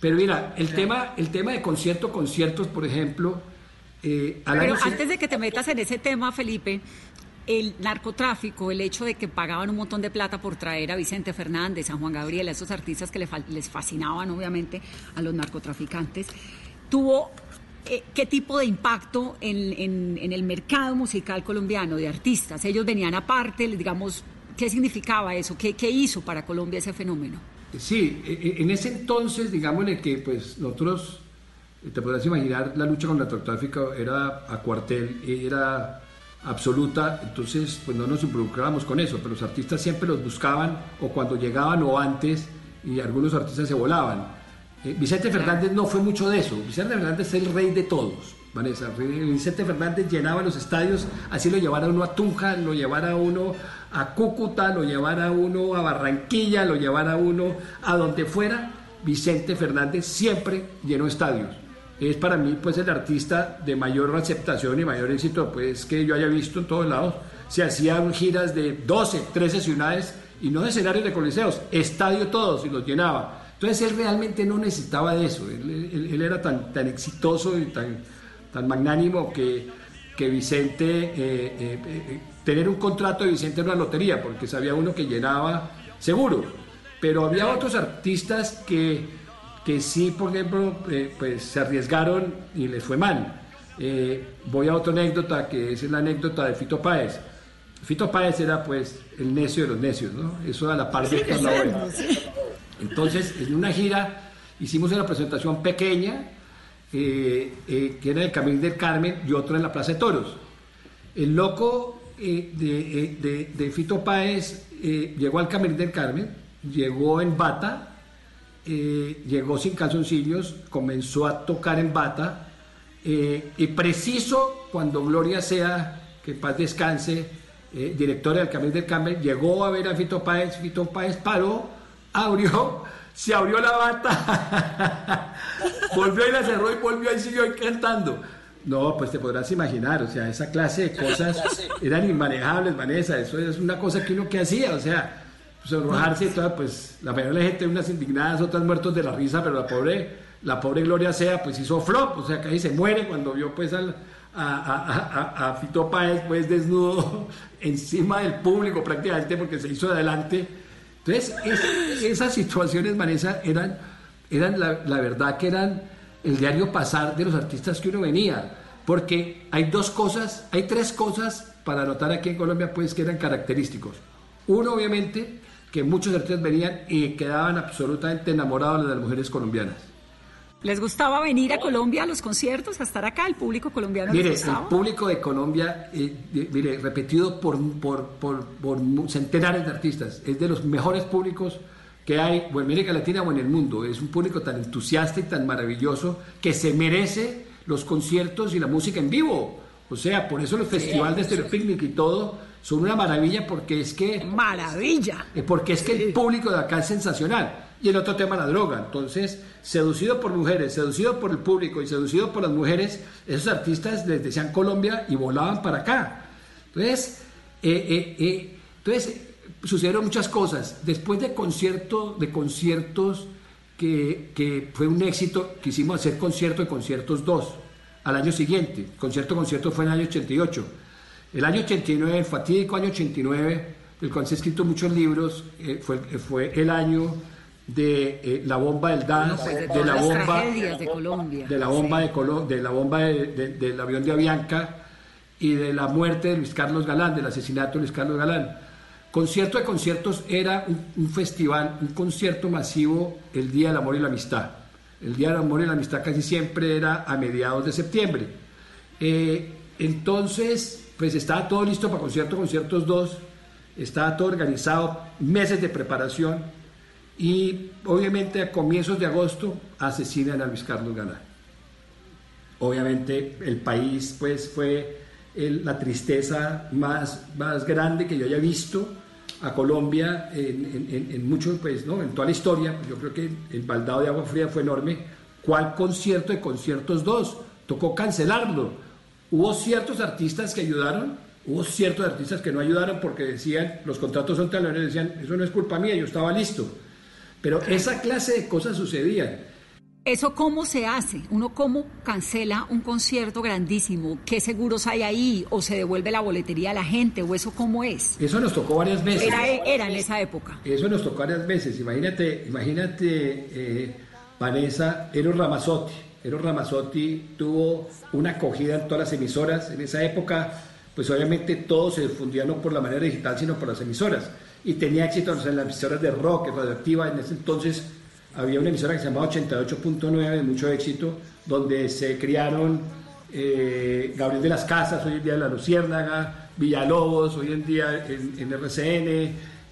Pero mira, el tema, el tema de concierto, conciertos, por ejemplo, eh, al Pero año antes de que te metas en ese tema, Felipe, el narcotráfico, el hecho de que pagaban un montón de plata por traer a Vicente Fernández, a Juan Gabriel, a esos artistas que les fascinaban, obviamente, a los narcotraficantes, tuvo. eh, ¿Qué tipo de impacto en, en- en el mercado musical colombiano de artistas? Ellos venían aparte, digamos, ¿qué significaba eso? ¿Qué, qué hizo para Colombia ese fenómeno? Sí, e- e- en ese entonces, digamos, en el que pues nosotros, te podrás imaginar, la lucha contra el narcotráfico era a cuartel, era absoluta, entonces pues no nos involucrábamos con eso, pero los artistas siempre los buscaban o cuando llegaban o antes y algunos artistas se volaban. Eh, Vicente Fernández no fue mucho de eso, Vicente Fernández es el rey de todos. Vanessa, Vicente Fernández llenaba los estadios, así lo llevara uno a Tunja, lo llevara uno a Cúcuta, lo llevara uno a Barranquilla, lo llevara uno a donde fuera, Vicente Fernández siempre llenó estadios. Es para mí pues el artista de mayor aceptación y mayor éxito pues que yo haya visto en todos lados. Se hacían giras de 12, 13 ciudades y no de escenarios de coliseos, estadio todos y los llenaba. Entonces él realmente no necesitaba de eso, él, era tan, tan exitoso y tan, tan magnánimo que, que Vicente, eh, eh, eh, tener un contrato de Vicente era una lotería, porque sabía uno que llenaba seguro, pero había otros artistas que, que sí, por ejemplo, eh, pues se arriesgaron y les fue mal. Eh, voy a otra anécdota, que es la anécdota de Fito Páez. Fito Páez era pues el necio de los necios, ¿no? Eso a la par de Héctor Lavoe. Entonces, en una gira hicimos una presentación pequeña, eh, eh, que era en el Camino del Carmen y otra en la Plaza de Toros. El loco eh, de, eh, de- de Fito Páez eh, llegó al Camino del Carmen, llegó en bata, eh, llegó sin calzoncillos, comenzó a tocar en bata, eh, y preciso cuando Gloria sea, que paz descanse, eh, directora del Camino del Carmen, llegó a ver a Fito Páez, Fito Páez paró, abrió, se abrió la bata, volvió y la cerró y volvió y siguió ahí cantando. No, pues te podrás imaginar, o sea, esa clase de cosas eran inmanejables, Vanessa, eso es una cosa que uno que hacía, o sea, sonrojarse y toda, pues la mayoría de la gente, unas indignadas, otras muertos de la risa, pero la pobre, la pobre Gloria Sea, pues hizo flop, o sea, casi se muere cuando vio pues al, a, a, a- a- a Fito Páez pues desnudo encima del público prácticamente porque se hizo de adelante. Entonces, es- esas situaciones, Vanessa, eran, eran la, la verdad que eran el diario pasar de los artistas que uno venía. Porque hay dos cosas, hay tres cosas para notar aquí en Colombia, pues, que eran característicos. Uno, obviamente, que muchos artistas venían y quedaban absolutamente enamorados de las mujeres colombianas. ¿Les gustaba venir a Colombia a los conciertos, a estar acá? ¿El público colombiano Mire, les el público de Colombia, eh, mire, repetido por, por, por, centenares de artistas, es de los mejores públicos que hay o en América Latina o en el mundo. Es un público tan entusiasta y tan maravilloso que se merece los conciertos y la música en vivo. O sea, por eso los festivales de Stereo Picnic y todo son una maravilla porque es que... Maravilla. Eh, Porque es que el público de acá es sensacional. Y el otro tema, la droga. Entonces, seducido por mujeres, seducido por el público y seducido por las mujeres, esos artistas les decían Colombia y volaban para acá. Entonces, eh, eh, eh, entonces sucedieron muchas cosas. Después de concierto, de conciertos que, que fue un éxito, quisimos hacer concierto de conciertos 2 al año siguiente. Concierto concierto fue en el año 88. El año 89, el fatídico año 89, del cual se han escrito muchos libros, eh, fue, eh, fue el año de eh, la bomba del DAS, Pues de la bomba, de Colombia. de la bomba de Colo- de la bomba de- de- del avión de Avianca y de la muerte de Luis Carlos Galán, del asesinato de Luis Carlos Galán. Concierto de conciertos era un, un festival, un concierto masivo el Día del Amor y la Amistad. El Día del Amor y la Amistad casi siempre era a mediados de septiembre. Eh, entonces, pues estaba todo listo para concierto, conciertos 2 estaba todo organizado, meses de preparación y obviamente a comienzos de agosto asesinan a Luis Carlos Galán. Obviamente el país pues fue el- la tristeza más, más grande que yo haya visto a Colombia en, en- en- mucho, pues, ¿no? en toda la historia. Yo creo que el baldado de agua fría fue enorme. ¿Cuál concierto de conciertos dos? Tocó cancelarlo. Hubo ciertos artistas que ayudaron, hubo ciertos artistas que no ayudaron porque decían, los contratos son largos, decían, eso no es culpa mía, yo estaba listo. Pero esa clase de cosas sucedían. ¿Eso cómo se hace? ¿Uno cómo cancela un concierto grandísimo? ¿Qué seguros hay ahí? ¿O se devuelve la boletería a la gente? ¿O eso cómo es? Eso nos tocó varias veces. Era, era en esa época. Eso nos tocó varias veces. Imagínate, imagínate, eh, Vanessa, Eros Ramazzotti. Eros Ramazzotti tuvo una acogida en todas las emisoras. En esa época, pues obviamente todo se difundía no por la manera digital, sino por las emisoras. Y tenía éxito en las emisoras de rock, radioactiva. En ese entonces había una emisora que se llamaba 88.9, de mucho éxito, donde se criaron eh, Gabriel de las Casas, hoy en día de La Luciérnaga, Villalobos, hoy en día en, en RCN,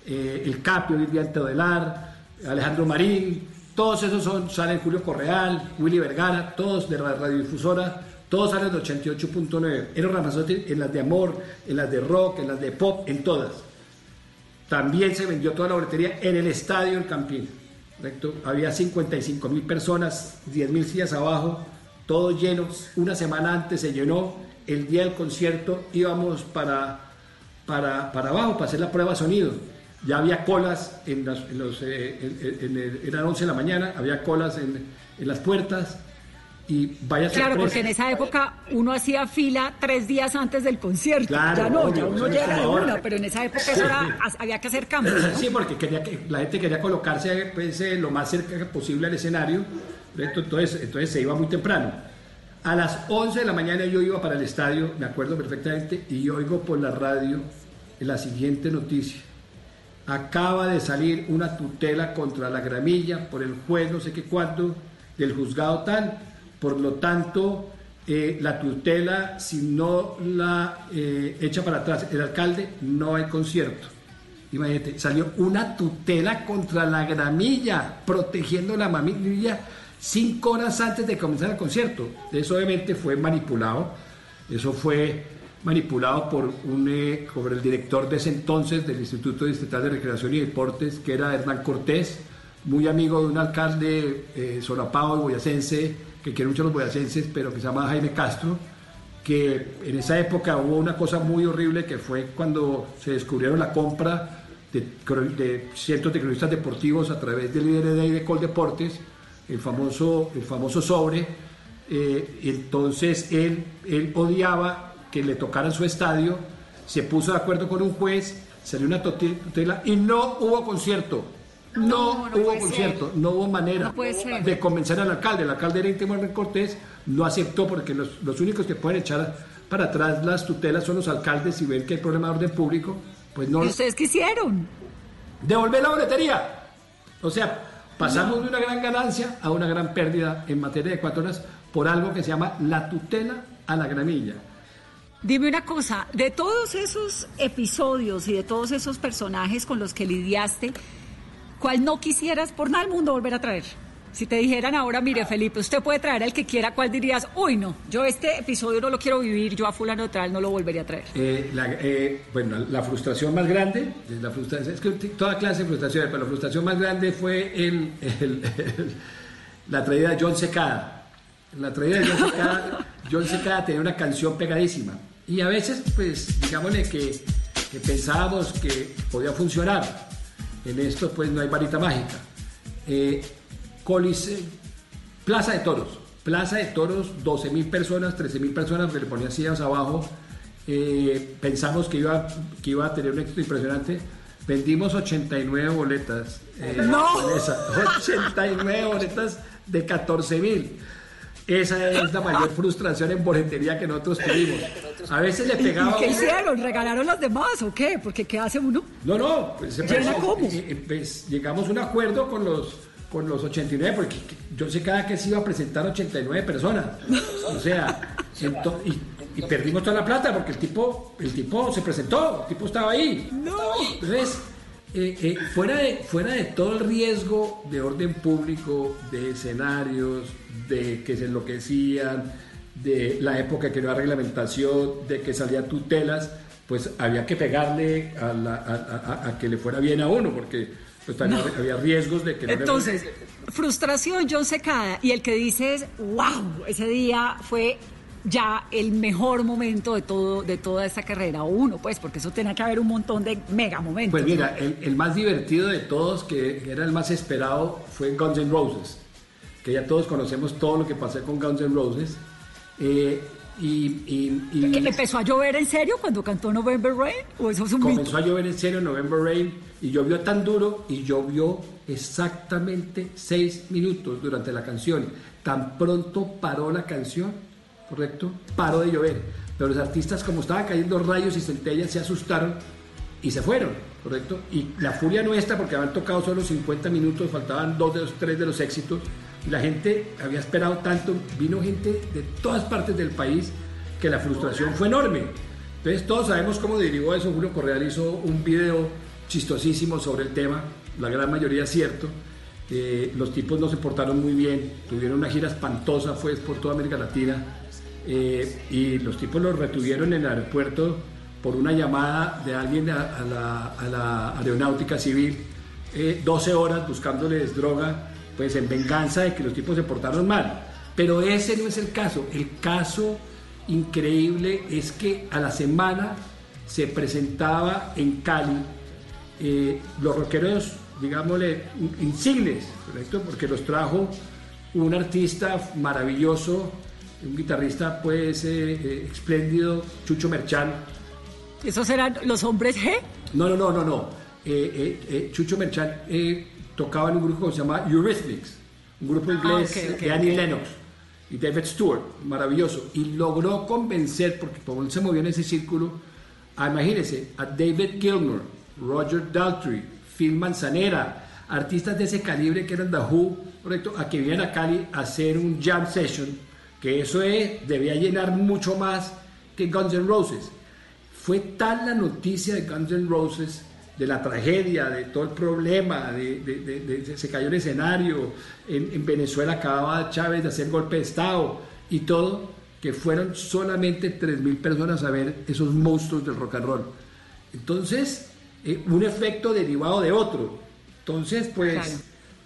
eh, El Capio, hoy en día en Teodelar, Alejandro Marín, todos esos son, salen Julio Correal, Willy Vergara, todos de la radiodifusora, todos salen de 88.9. Eros Ramazzotti en las de amor, en las de rock, en las de pop, en todas. También se vendió toda la boletería en el estadio El Campín. Había 55 mil personas, 10 mil sillas abajo, todo lleno. Una semana antes se llenó. El día del concierto íbamos para, para, para abajo para hacer la prueba sonido. Ya había colas, en las, en los, eh, en- en el- eran 11 de la mañana, había colas en, las puertas. Y vaya Claro, sorpresa. porque en esa época uno hacía fila tres días antes del concierto. Claro, ya no, obvio, ya uno llega de una, pero en esa época eso era, había que hacer cambios. ¿no? Sí, porque quería que, la gente quería colocarse pues, eh, lo más cerca posible al escenario, entonces, entonces se iba muy temprano. A las 11 de la mañana yo iba para el estadio, me acuerdo perfectamente, y oigo por la radio la siguiente noticia. Acaba de salir una tutela contra la gramilla por el juez no sé qué cuánto del juzgado tal, por lo tanto eh, la tutela si no la eh, echa para atrás el alcalde no hay concierto. Imagínate, salió una tutela contra la gramilla, protegiendo la mamilla cinco horas antes de comenzar el concierto. Eso obviamente fue manipulado, eso fue manipulado por, un, eh, por el director de ese entonces del Instituto Distrital de Recreación y Deportes, que era Hernán Cortés, muy amigo de un alcalde eh, solapado y boyacense, que quiere mucho a los boyacenses, pero que se llama Jaime Castro, que en esa época hubo una cosa muy horrible que fue cuando se descubrieron la compra de, de cientos de cronistas deportivos a través del IRD y de Coldeportes, el famoso, el famoso sobre. eh, entonces él, él odiaba que le tocaran su estadio, se puso de acuerdo con un juez, salió una tutela y no hubo concierto. No, No, no hubo concierto, no hubo manera No de convencer al alcalde. El alcalde era íntimo Cortés, no aceptó porque los, los únicos que pueden echar para atrás las tutelas son los alcaldes y ven que hay problema de orden público, pues no. ¿Y ustedes qué hicieron? Devolver la boletería. O sea, pasamos de una gran ganancia a una gran pérdida en materia de cuatro horas por algo que se llama la tutela a la gramilla. Dime una cosa, de todos esos episodios y de todos esos personajes con los que lidiaste, ¿cuál no quisieras por nada del mundo volver a traer? Si te dijeran ahora, mire Felipe, usted puede traer al que quiera, ¿cuál dirías? Uy, no, yo este episodio no lo quiero vivir, yo a fulano de tal no lo volvería a traer. Eh, la, eh, bueno, la frustración más grande, la frustración, es que toda clase de frustraciones, pero la frustración más grande fue el, el- el- la traída de John Secada. La traída de John Secada, John Secada tenía una canción pegadísima. Y a veces, pues, digámosle que, que pensábamos que podía funcionar. En esto, pues, no hay varita mágica. Eh, Coliseo, Plaza de Toros. Plaza de Toros, 12 mil personas, 13 mil personas, que le ponían sillas abajo. Eh, pensamos que iba, que iba a tener un éxito impresionante. Vendimos 89 boletas. eh, ¡No! Vanessa. 89 boletas de 14 mil. Esa es la mayor frustración en boletería que nosotros tuvimos. A veces le ¿Y pegaba. qué uno- hicieron? ¿Regalaron las demás o qué? Porque ¿qué hace uno? no, no, pues, se ¿Llena pasó. cómo? Eh, eh, pues, llegamos a un acuerdo con los, con los 89, porque yo sé cada que se iba a presentar 89 personas. O sea, ento- y, y perdimos toda la plata porque el tipo, el tipo se presentó, el tipo estaba ahí. No. Entonces, eh, eh, fuera, de, fuera de todo el riesgo de orden público, de escenarios, de que se enloquecían, de la época que no había reglamentación, de que salían tutelas, pues había que pegarle a, la- a- a- a que le fuera bien a uno, porque pues, también No. había riesgos de que no le- Entonces, frustración, John Secada. Y el que dice es, wow, ese día fue ya el mejor momento de todo de toda esta carrera. O uno, pues, porque eso tenía que haber un montón de mega momentos. Pues mira, ¿no? el, el más divertido de todos, que era el más esperado, fue Guns N' Roses. Que ya todos conocemos todo lo que pasó con Guns N' Roses. Eh, y, y- y ¿Que ¿Empezó a llover en serio cuando cantó November Rain? ¿O eso es un mito? comenzó a llover en serio November Rain y llovió tan duro y llovió exactamente seis minutos durante la canción. Tan pronto paró la canción, ¿correcto? Paró de llover. Pero los artistas, como estaban cayendo rayos y centellas, se asustaron y se fueron, ¿correcto? Y la furia nuestra, porque habían tocado solo 50 minutos, faltaban dos de los tres de los éxitos, la gente había esperado tanto, vino gente de todas partes del país, que la frustración fue enorme. Entonces todos sabemos cómo derivó eso, Julio Correal hizo un video chistosísimo sobre el tema, la gran mayoría es cierto, Eh, los tipos no se portaron muy bien, tuvieron una gira espantosa, fue por toda América Latina, eh, y los tipos los retuvieron en el aeropuerto por una llamada de alguien a, a la, a la aeronáutica civil, eh, 12 horas buscándoles droga, pues en venganza de que los tipos se portaron mal. Pero ese no es el caso. El caso increíble es que a la semana se presentaba en Cali eh, los rockeros, digámosle, insignes, ¿correcto? Porque los trajo un artista maravilloso, un guitarrista pues eh, eh, espléndido, Chucho Merchán. ¿Esos eran los hombres G? No, no, no, no, no. Eh, Chucho Merchán tocaba en un grupo que se llama Eurythmics, un grupo inglés Ah, ok, ok, de Annie ok. Lennox y David Stewart, maravilloso. Y logró convencer, porque como él se movió en ese círculo, a, imagínense, a David Gilmour, Roger Daltrey, Phil Manzanera, artistas de ese calibre que eran The Who, correcto, a que vinieran a Cali a hacer un jam session, que eso es, debía llenar mucho más que Guns N' Roses. Fue tal la noticia de Guns N' Roses, de la tragedia, de todo el problema, de, de- de- de- se cayó el escenario, en, en Venezuela acababa Chávez de hacer golpe de Estado y todo, que fueron solamente 3.000 personas a ver esos monstruos del rock and roll. Entonces, eh, un efecto derivado de otro. Entonces, pues, Claro.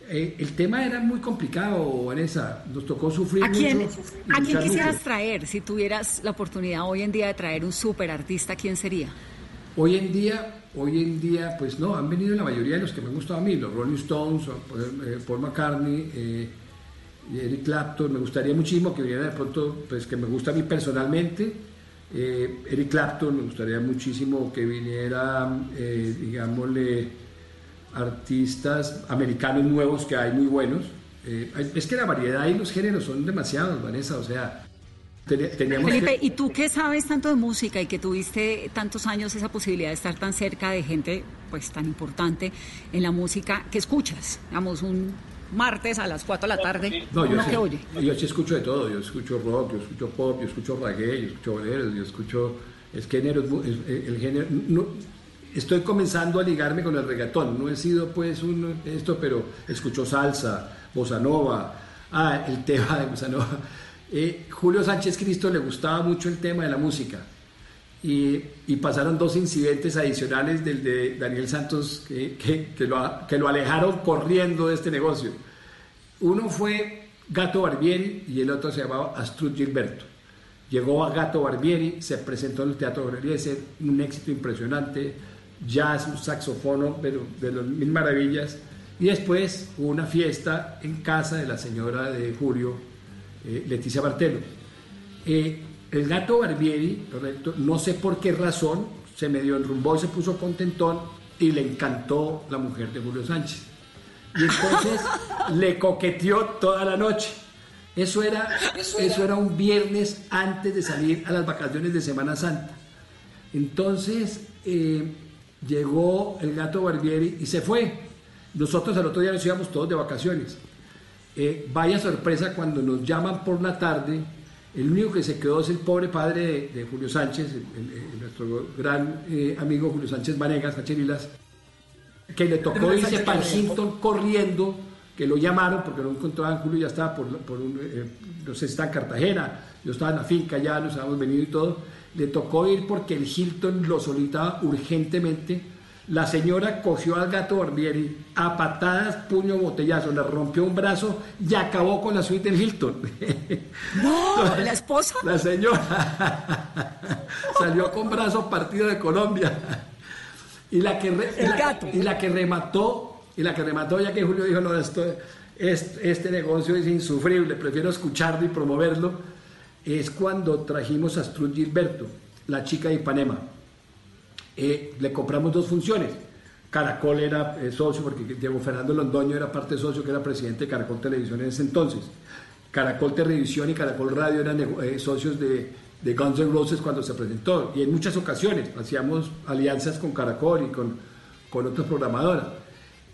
eh, el tema era muy complicado, Vanessa. Nos tocó sufrir ¿A quién, mucho. ¿A quién quisieras mucho. traer? Si tuvieras la oportunidad hoy en día de traer un super artista, ¿quién sería? Hoy en día, hoy en día, pues no, han venido la mayoría de los que me han gustado a mí, los Rolling Stones, eh, Paul McCartney, eh, Eric Clapton. Me gustaría muchísimo que viniera de pronto, pues que me gusta a mí personalmente. eh, Eric Clapton, me gustaría muchísimo que viniera, digámosle, artistas americanos nuevos que hay muy buenos. Es que la variedad y los géneros son demasiados, Vanessa, o sea, que- Felipe, ¿y tú qué sabes tanto de música y que tuviste tantos años esa posibilidad de estar tan cerca de gente pues tan importante en la música que escuchas? Digamos, un martes a las 4 de la tarde, No, yo uno sí, que oye. yo sí escucho de todo, yo escucho rock, yo escucho pop, yo escucho reggae, yo escucho boleros, yo escucho es género, es- el género, no- estoy comenzando a ligarme con el reggaetón, no he sido pues un esto, pero escucho salsa, bossa nova, ah, el tema de bossa nova. Eh, Julio Sánchez Cristo le gustaba mucho el tema de la música y, pasaron dos incidentes adicionales del de Daniel Santos que, lo, que lo alejaron corriendo de este negocio. Uno fue Gato Barbieri y el otro se llamaba Astrud Gilberto. Llegó a Gato Barbieri, se presentó en el Teatro Eliezer, un éxito impresionante, jazz, un saxofono, pero de las mil maravillas. Y después hubo una fiesta en casa de la señora de Julio, eh, Leticia Bartelo. Eh, el gato Barbieri, correcto, no sé por qué razón, se medio enrumbó y se puso contentón y le encantó la mujer de Julio Sánchez. Y entonces le coqueteó toda la noche. Eso era, eso era un viernes antes de salir a las vacaciones de Semana Santa. Entonces eh, llegó el gato Barbieri y se fue. Nosotros al otro día nos íbamos todos de vacaciones. Eh, vaya sorpresa cuando nos llaman por la tarde El único que se quedó es el pobre padre de, de Julio Sánchez, el- el- el- nuestro gran eh, amigo Julio Sánchez Vanegas, que le tocó irse para el Hilton corriendo, que lo llamaron porque no encontraban Julio, ya estaba por, por un, eh, no sé está en Cartagena, yo estaba en la finca ya, nos habíamos venido y todo, le tocó ir porque el Hilton lo solicitaba urgentemente. La señora cogió al gato Barbieri a patadas, puño, botellazo, le rompió un brazo y acabó con la suite del Hilton. No, la esposa. La señora salió con brazo partido de Colombia. Y la que re- El y la- gato. y la que remató, y la que remató ya que Julio dijo, no, esto, este, este negocio es insufrible, prefiero escucharlo y promoverlo, es cuando trajimos a Strud Gilberto, la chica de Ipanema. Eh, le compramos dos funciones. Caracol era eh, socio, porque Diego Fernando Londoño era parte socio, que era presidente de Caracol Televisión en ese entonces. Caracol Televisión y Caracol Radio eran eh, socios de, de Guns N' Roses cuando se presentó. Y en muchas ocasiones hacíamos alianzas con Caracol y con, con otras programadoras.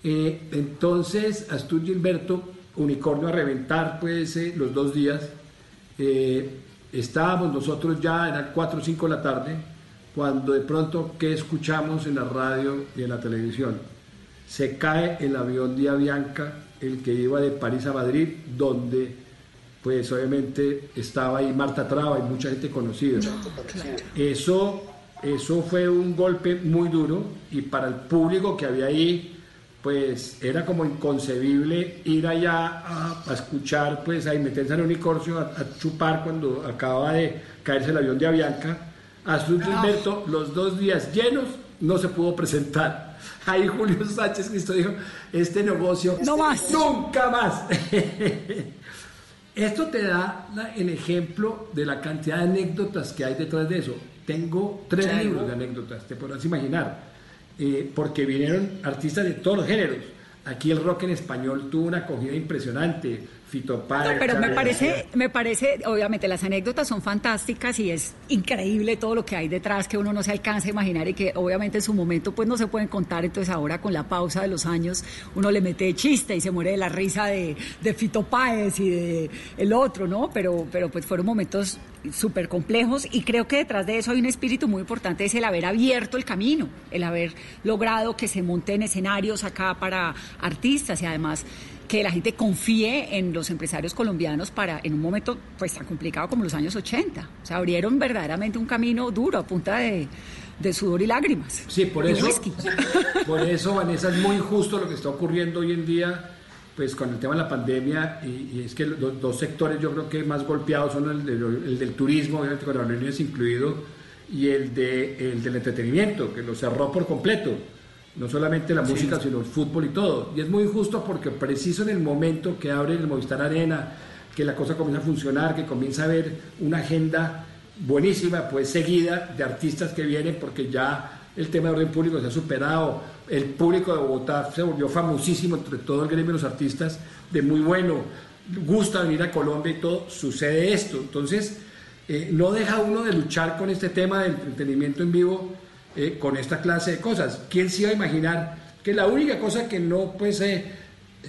Eh, entonces, Astur Gilberto, unicornio a reventar, pues, eh, los dos días. Eh, estábamos nosotros ya, eran 4 o 5 de la tarde, cuando de pronto, ¿qué escuchamos en la radio y en la televisión? Se cae el avión de Avianca, el que iba de París a Madrid, donde pues obviamente estaba ahí Marta Traba y mucha gente conocida. Eso, eso fue un golpe muy duro y para el público que había ahí, pues era como inconcebible ir allá a, escuchar, pues a meterse al unicornio, a, a chupar cuando acaba de caerse el avión de Avianca. A su Gilberto, los dos días llenos, no se pudo presentar. Ahí Julio Sánchez Cristo dijo, este negocio No más. nunca más. Esto te da la- el ejemplo de la cantidad de anécdotas que hay detrás de eso. Tengo tres libros de anécdotas, te podrás imaginar, eh, porque vinieron artistas de todos los géneros. Aquí el rock en español tuvo una acogida impresionante. No, pero me parece, me parece, obviamente las anécdotas son fantásticas y es increíble todo lo que hay detrás que uno no se alcanza a imaginar y que obviamente en su momento pues no se pueden contar, entonces ahora con la pausa de los años uno le mete chiste y se muere de la risa de, de Fito Páez y de el otro, ¿no? Pero, pero pues fueron momentos súper complejos y creo que detrás de eso hay un espíritu muy importante, es el haber abierto el camino, el haber logrado que se monten escenarios acá para artistas y además que la gente confíe en los empresarios colombianos para en un momento pues tan complicado como los años 80. O sea, abrieron verdaderamente un camino duro a punta de, de sudor y lágrimas. Sí, por eso, whisky. por eso, Vanessa, es muy injusto lo que está ocurriendo hoy en día, pues con el tema de la pandemia, y, y es que los dos sectores yo creo que más golpeados son el, del- el del turismo, obviamente con aerolíneas incluido, y el, de, el del entretenimiento, que lo cerró por completo. No solamente la música, sino el fútbol y todo. Y es muy injusto porque preciso en el momento que abre el Movistar Arena, que la cosa comienza a funcionar, que comienza a haber una agenda buenísima, pues seguida de artistas que vienen porque ya el tema de orden público se ha superado. El público de Bogotá se volvió famosísimo entre todo el gremio de los artistas, de muy bueno, gusta venir a Colombia y todo, sucede esto. Entonces, eh, no deja uno de luchar con este tema del entretenimiento en vivo, eh, con esta clase de cosas. ¿Quién se iba a imaginar que la única cosa que no pues, eh,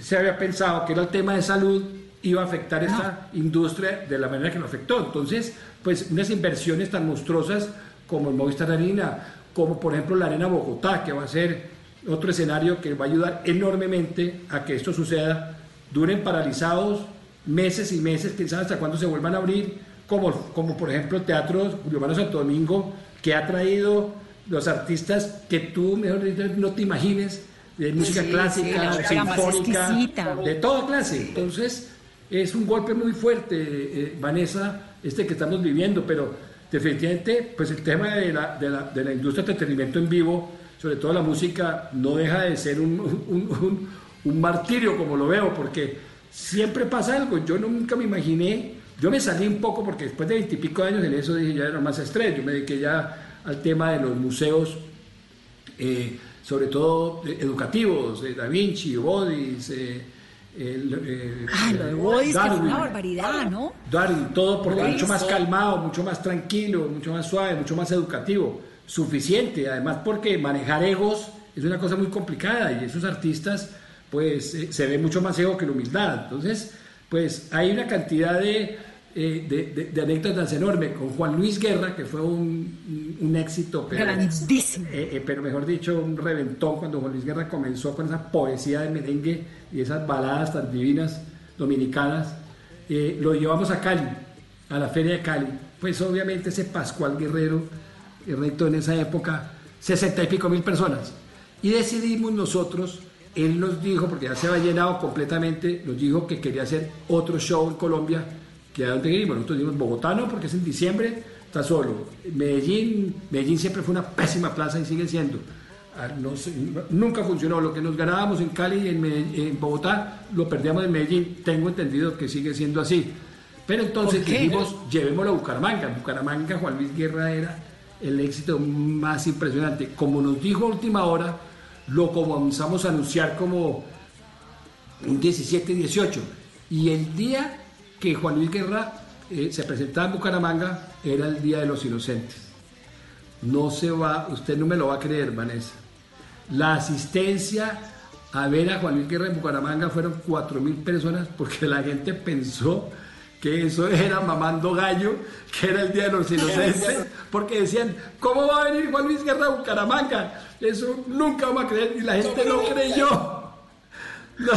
se había pensado, que era el tema de salud, iba a afectar esta industria de la manera que lo afectó? Entonces, pues unas inversiones tan monstruosas como el Movistar Arena, como por ejemplo la Arena Bogotá, que va a ser otro escenario que va a ayudar enormemente a que esto suceda, duren paralizados meses y meses, quién sabe hasta cuándo se vuelvan a abrir, como, como por ejemplo el Teatro Julio Santo Domingo, que ha traído los artistas que tú, mejor dicho, no te imagines, de música Sí, sí, clásica, más sinfónica, de toda clase. Entonces, es un golpe muy fuerte, eh, Vanessa, este que estamos viviendo, pero definitivamente, pues el tema de la, de la, de la industria de entretenimiento en vivo, sobre todo la música, no deja de ser un, un- un- un martirio como lo veo, porque siempre pasa algo. Yo nunca me imaginé, yo me salí un poco porque después de veintipico años en eso dije ya era más estrés, yo me dediqué ya al tema de los museos eh, sobre todo educativos, eh, Da Vinci, Bodis, eh, el, eh, Ah, lo de Bodis, que fue Darwin. una barbaridad, ¿no? Darwin, todo porque mucho más calmado, mucho más tranquilo, mucho más suave, mucho más educativo, suficiente, además porque manejar egos es una cosa muy complicada y esos artistas pues se ve mucho más ego que la humildad, entonces pues hay una cantidad de, eh, de, de, anécdotas enorme con Juan Luis Guerra, que fue un, un éxito, pero, grandísimo. Eh, eh, pero mejor dicho, un reventón cuando Juan Luis Guerra comenzó con esa poesía de merengue y esas baladas tan divinas dominicanas. lo llevamos a Cali, a la Feria de Cali. Pues obviamente ese Pascual Guerrero, recto en esa época, sesenta y pico mil personas. Y decidimos nosotros, él nos dijo, porque ya se había llenado completamente, nos dijo que quería hacer otro show en Colombia que a dónde queríamos. Nosotros dijimos Bogotá no, porque es en diciembre, está solo. Medellín, Medellín siempre fue una pésima plaza y sigue siendo. Ah, nunca funcionó. Lo que nos ganábamos en Cali y en, Bogotá, lo perdíamos en Medellín. Tengo entendido que sigue siendo así. Pero entonces dijimos, llevémoslo a Bucaramanga. Bucaramanga, Juan Luis Guerra era el éxito más impresionante. Como nos dijo a última hora, lo comenzamos a anunciar como un 17-18. Y el día que Juan Luis Guerra eh, se presentaba en Bucaramanga era el Día de los Inocentes. No se va, usted no me lo va a creer, Vanessa. La asistencia a ver a Juan Luis Guerra en Bucaramanga fueron cuatro mil personas porque la gente pensó que eso era mamando gallo, que era el Día de los Inocentes, porque decían, ¿cómo va a venir Juan Luis Guerra a Bucaramanga? Eso nunca vamos a creer y la gente no creyó. No.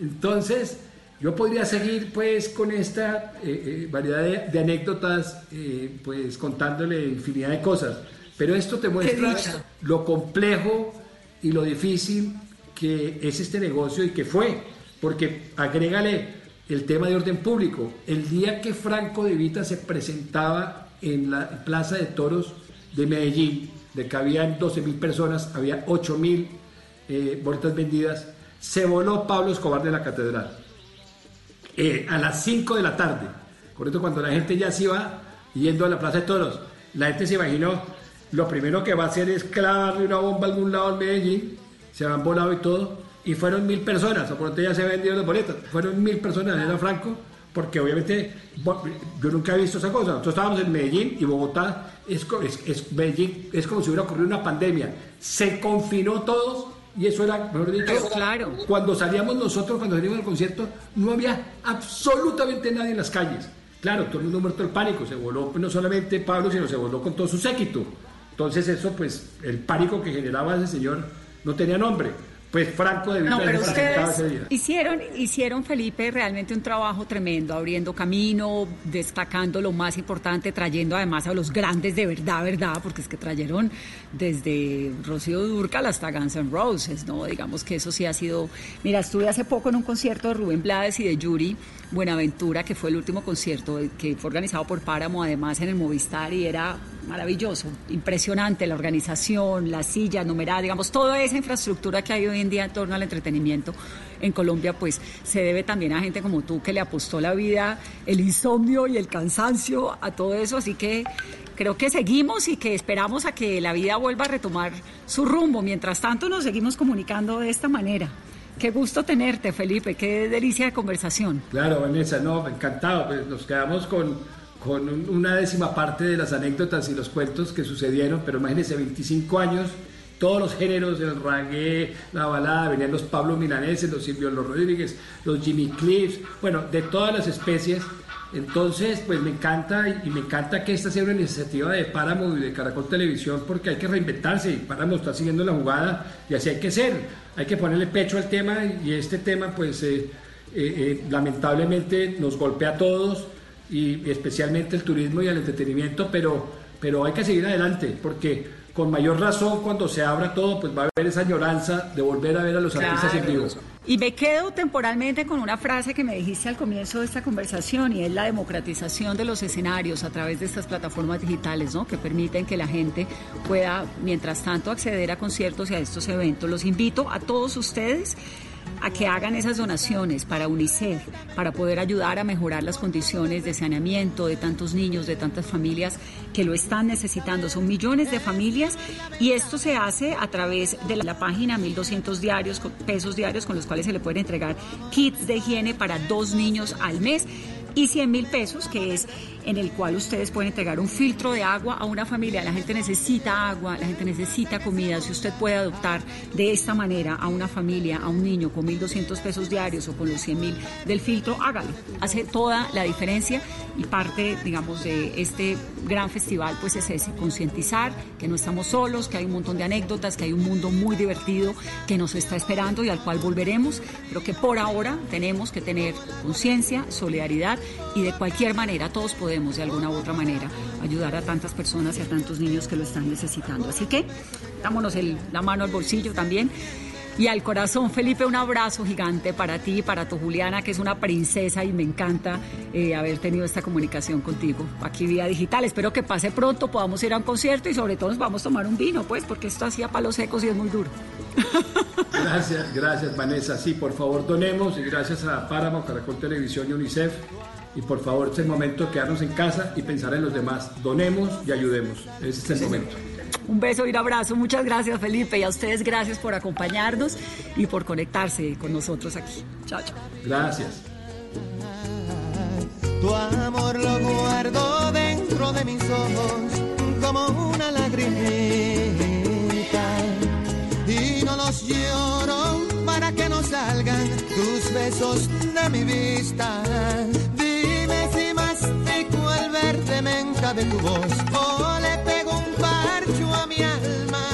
Entonces, yo podría seguir pues con esta eh, eh, variedad de, anécdotas, eh, pues contándole infinidad de cosas, pero esto te muestra lo complejo y lo difícil que es este negocio y que fue, porque agrégale el tema de orden público. El día que Franco de Vita se presentaba en la Plaza de Toros de Medellín, de que habían 12 mil personas, había 8 mil boletas vendidas, se voló Pablo Escobar de la catedral eh, a las 5 de la tarde. Correcto, cuando la gente ya se iba yendo a la Plaza de Toros, la gente se imaginó, lo primero que va a hacer es clavarle una bomba a algún lado en Medellín, se han volado y todo, y fueron mil personas, o por ya se vendieron los boletos, fueron mil personas en Franco, porque obviamente yo nunca he visto esa cosa. Nosotros estábamos en Medellín y Bogotá es, es, Medellín, es como si hubiera ocurrido una pandemia. Se confinó todos y eso era, mejor dicho, claro. cuando salíamos nosotros, cuando salíamos al concierto, no había absolutamente nadie en las calles. Claro, todo el mundo muerto el pánico, se voló pues, no solamente Pablo, sino se voló con todo su séquito. Entonces eso, pues, el pánico que generaba ese señor no tenía nombre pues Franco de No, pero ustedes hicieron, hicieron, Felipe, realmente un trabajo tremendo, abriendo camino, destacando lo más importante, trayendo además a los grandes de verdad, verdad, porque es que trajeron desde Rocío Durcal hasta Guns N' Roses, ¿no? Digamos que eso sí ha sido... Mira, estuve hace poco en un concierto de Rubén Blades y de Yuri Buenaventura, que fue el último concierto que fue organizado por Páramo, además en el Movistar, y era maravilloso, impresionante la organización, la silla numerada, digamos, toda esa infraestructura que hay hoy en día en torno al entretenimiento en Colombia, pues se debe también a gente como tú que le apostó la vida, el insomnio y el cansancio a todo eso, así que creo que seguimos y que esperamos a que la vida vuelva a retomar su rumbo. Mientras tanto, nos seguimos comunicando de esta manera. Qué gusto tenerte, Felipe, qué delicia de conversación. Claro, Vanessa, no, encantado, pues nos quedamos con con una décima parte de las anécdotas y los cuentos que sucedieron, pero imagínense, 25 años, todos los géneros, el reggae, la balada, venían los Pablo Milaneses, los Silvio los Rodríguez, los Jimmy Cliffs, bueno, de todas las especies. Entonces, pues me encanta y me encanta que esta sea una iniciativa de Páramo y de Caracol Televisión porque hay que reinventarse y Páramo está siguiendo la jugada y así hay que ser, hay que ponerle pecho al tema y este tema pues eh, eh, eh, lamentablemente nos golpea a todos y especialmente el turismo y el entretenimiento, pero, pero hay que seguir adelante porque con mayor razón cuando se abra todo, pues va a haber esa añoranza de volver a ver a los artistas en vivo. Y me quedo temporalmente con una frase que me dijiste al comienzo de esta conversación y es la democratización de los escenarios a través de estas plataformas digitales, ¿no? Que permiten que la gente pueda, mientras tanto, acceder a conciertos y a estos eventos. Los invito a todos ustedes a que hagan esas donaciones para UNICEF, para poder ayudar a mejorar las condiciones de saneamiento de tantos niños, de tantas familias que lo están necesitando. Son millones de familias y esto se hace a través de la página 1.200 diarios, pesos diarios con los cuales se le pueden entregar kits de higiene para dos niños al mes y 100 mil pesos, que es en el cual ustedes pueden entregar un filtro de agua a una familia. La gente necesita agua, la gente necesita comida. Si usted puede adoptar de esta manera a una familia, a un niño con 1.200 pesos diarios o con los 100 mil del filtro, hágalo. Hace toda la diferencia y parte, digamos, de este gran festival, pues es ese, concientizar que no estamos solos, que hay un montón de anécdotas, que hay un mundo muy divertido que nos está esperando y al cual volveremos, pero que por ahora tenemos que tener conciencia, solidaridad y de cualquier manera todos podemos de alguna u otra manera ayudar a tantas personas y a tantos niños que lo están necesitando. Así que dámonos el, la mano al bolsillo también. Y al corazón, Felipe, un abrazo gigante para ti y para tu Juliana, que es una princesa y me encanta eh, haber tenido esta comunicación contigo aquí vía digital. Espero que pase pronto, podamos ir a un concierto y sobre todo nos vamos a tomar un vino, pues, porque esto hacía palos secos y es muy duro. Gracias, gracias Vanessa. Sí, por favor donemos y gracias a Páramo, Caracol Televisión y UNICEF. Y por favor, es el momento de quedarnos en casa y pensar en los demás. Donemos y ayudemos. Ese es el momento. Un beso y un abrazo. Muchas gracias, Felipe. Y a ustedes, gracias por acompañarnos y por conectarse con nosotros aquí. Chao, chao. Gracias. Tu amor lo guardo dentro de mis ojos como una lagrimita y no los lloro para que no salgan tus besos de mi vista. Dime si mastico el verde menta de tu voz o le pego un parcho a mi alma.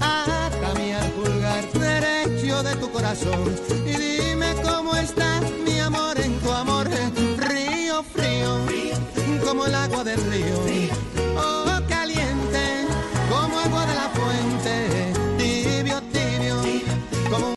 Atame al pulgar derecho de tu corazón y dime cómo está mi amor en tu amor. Río frío, como el agua del río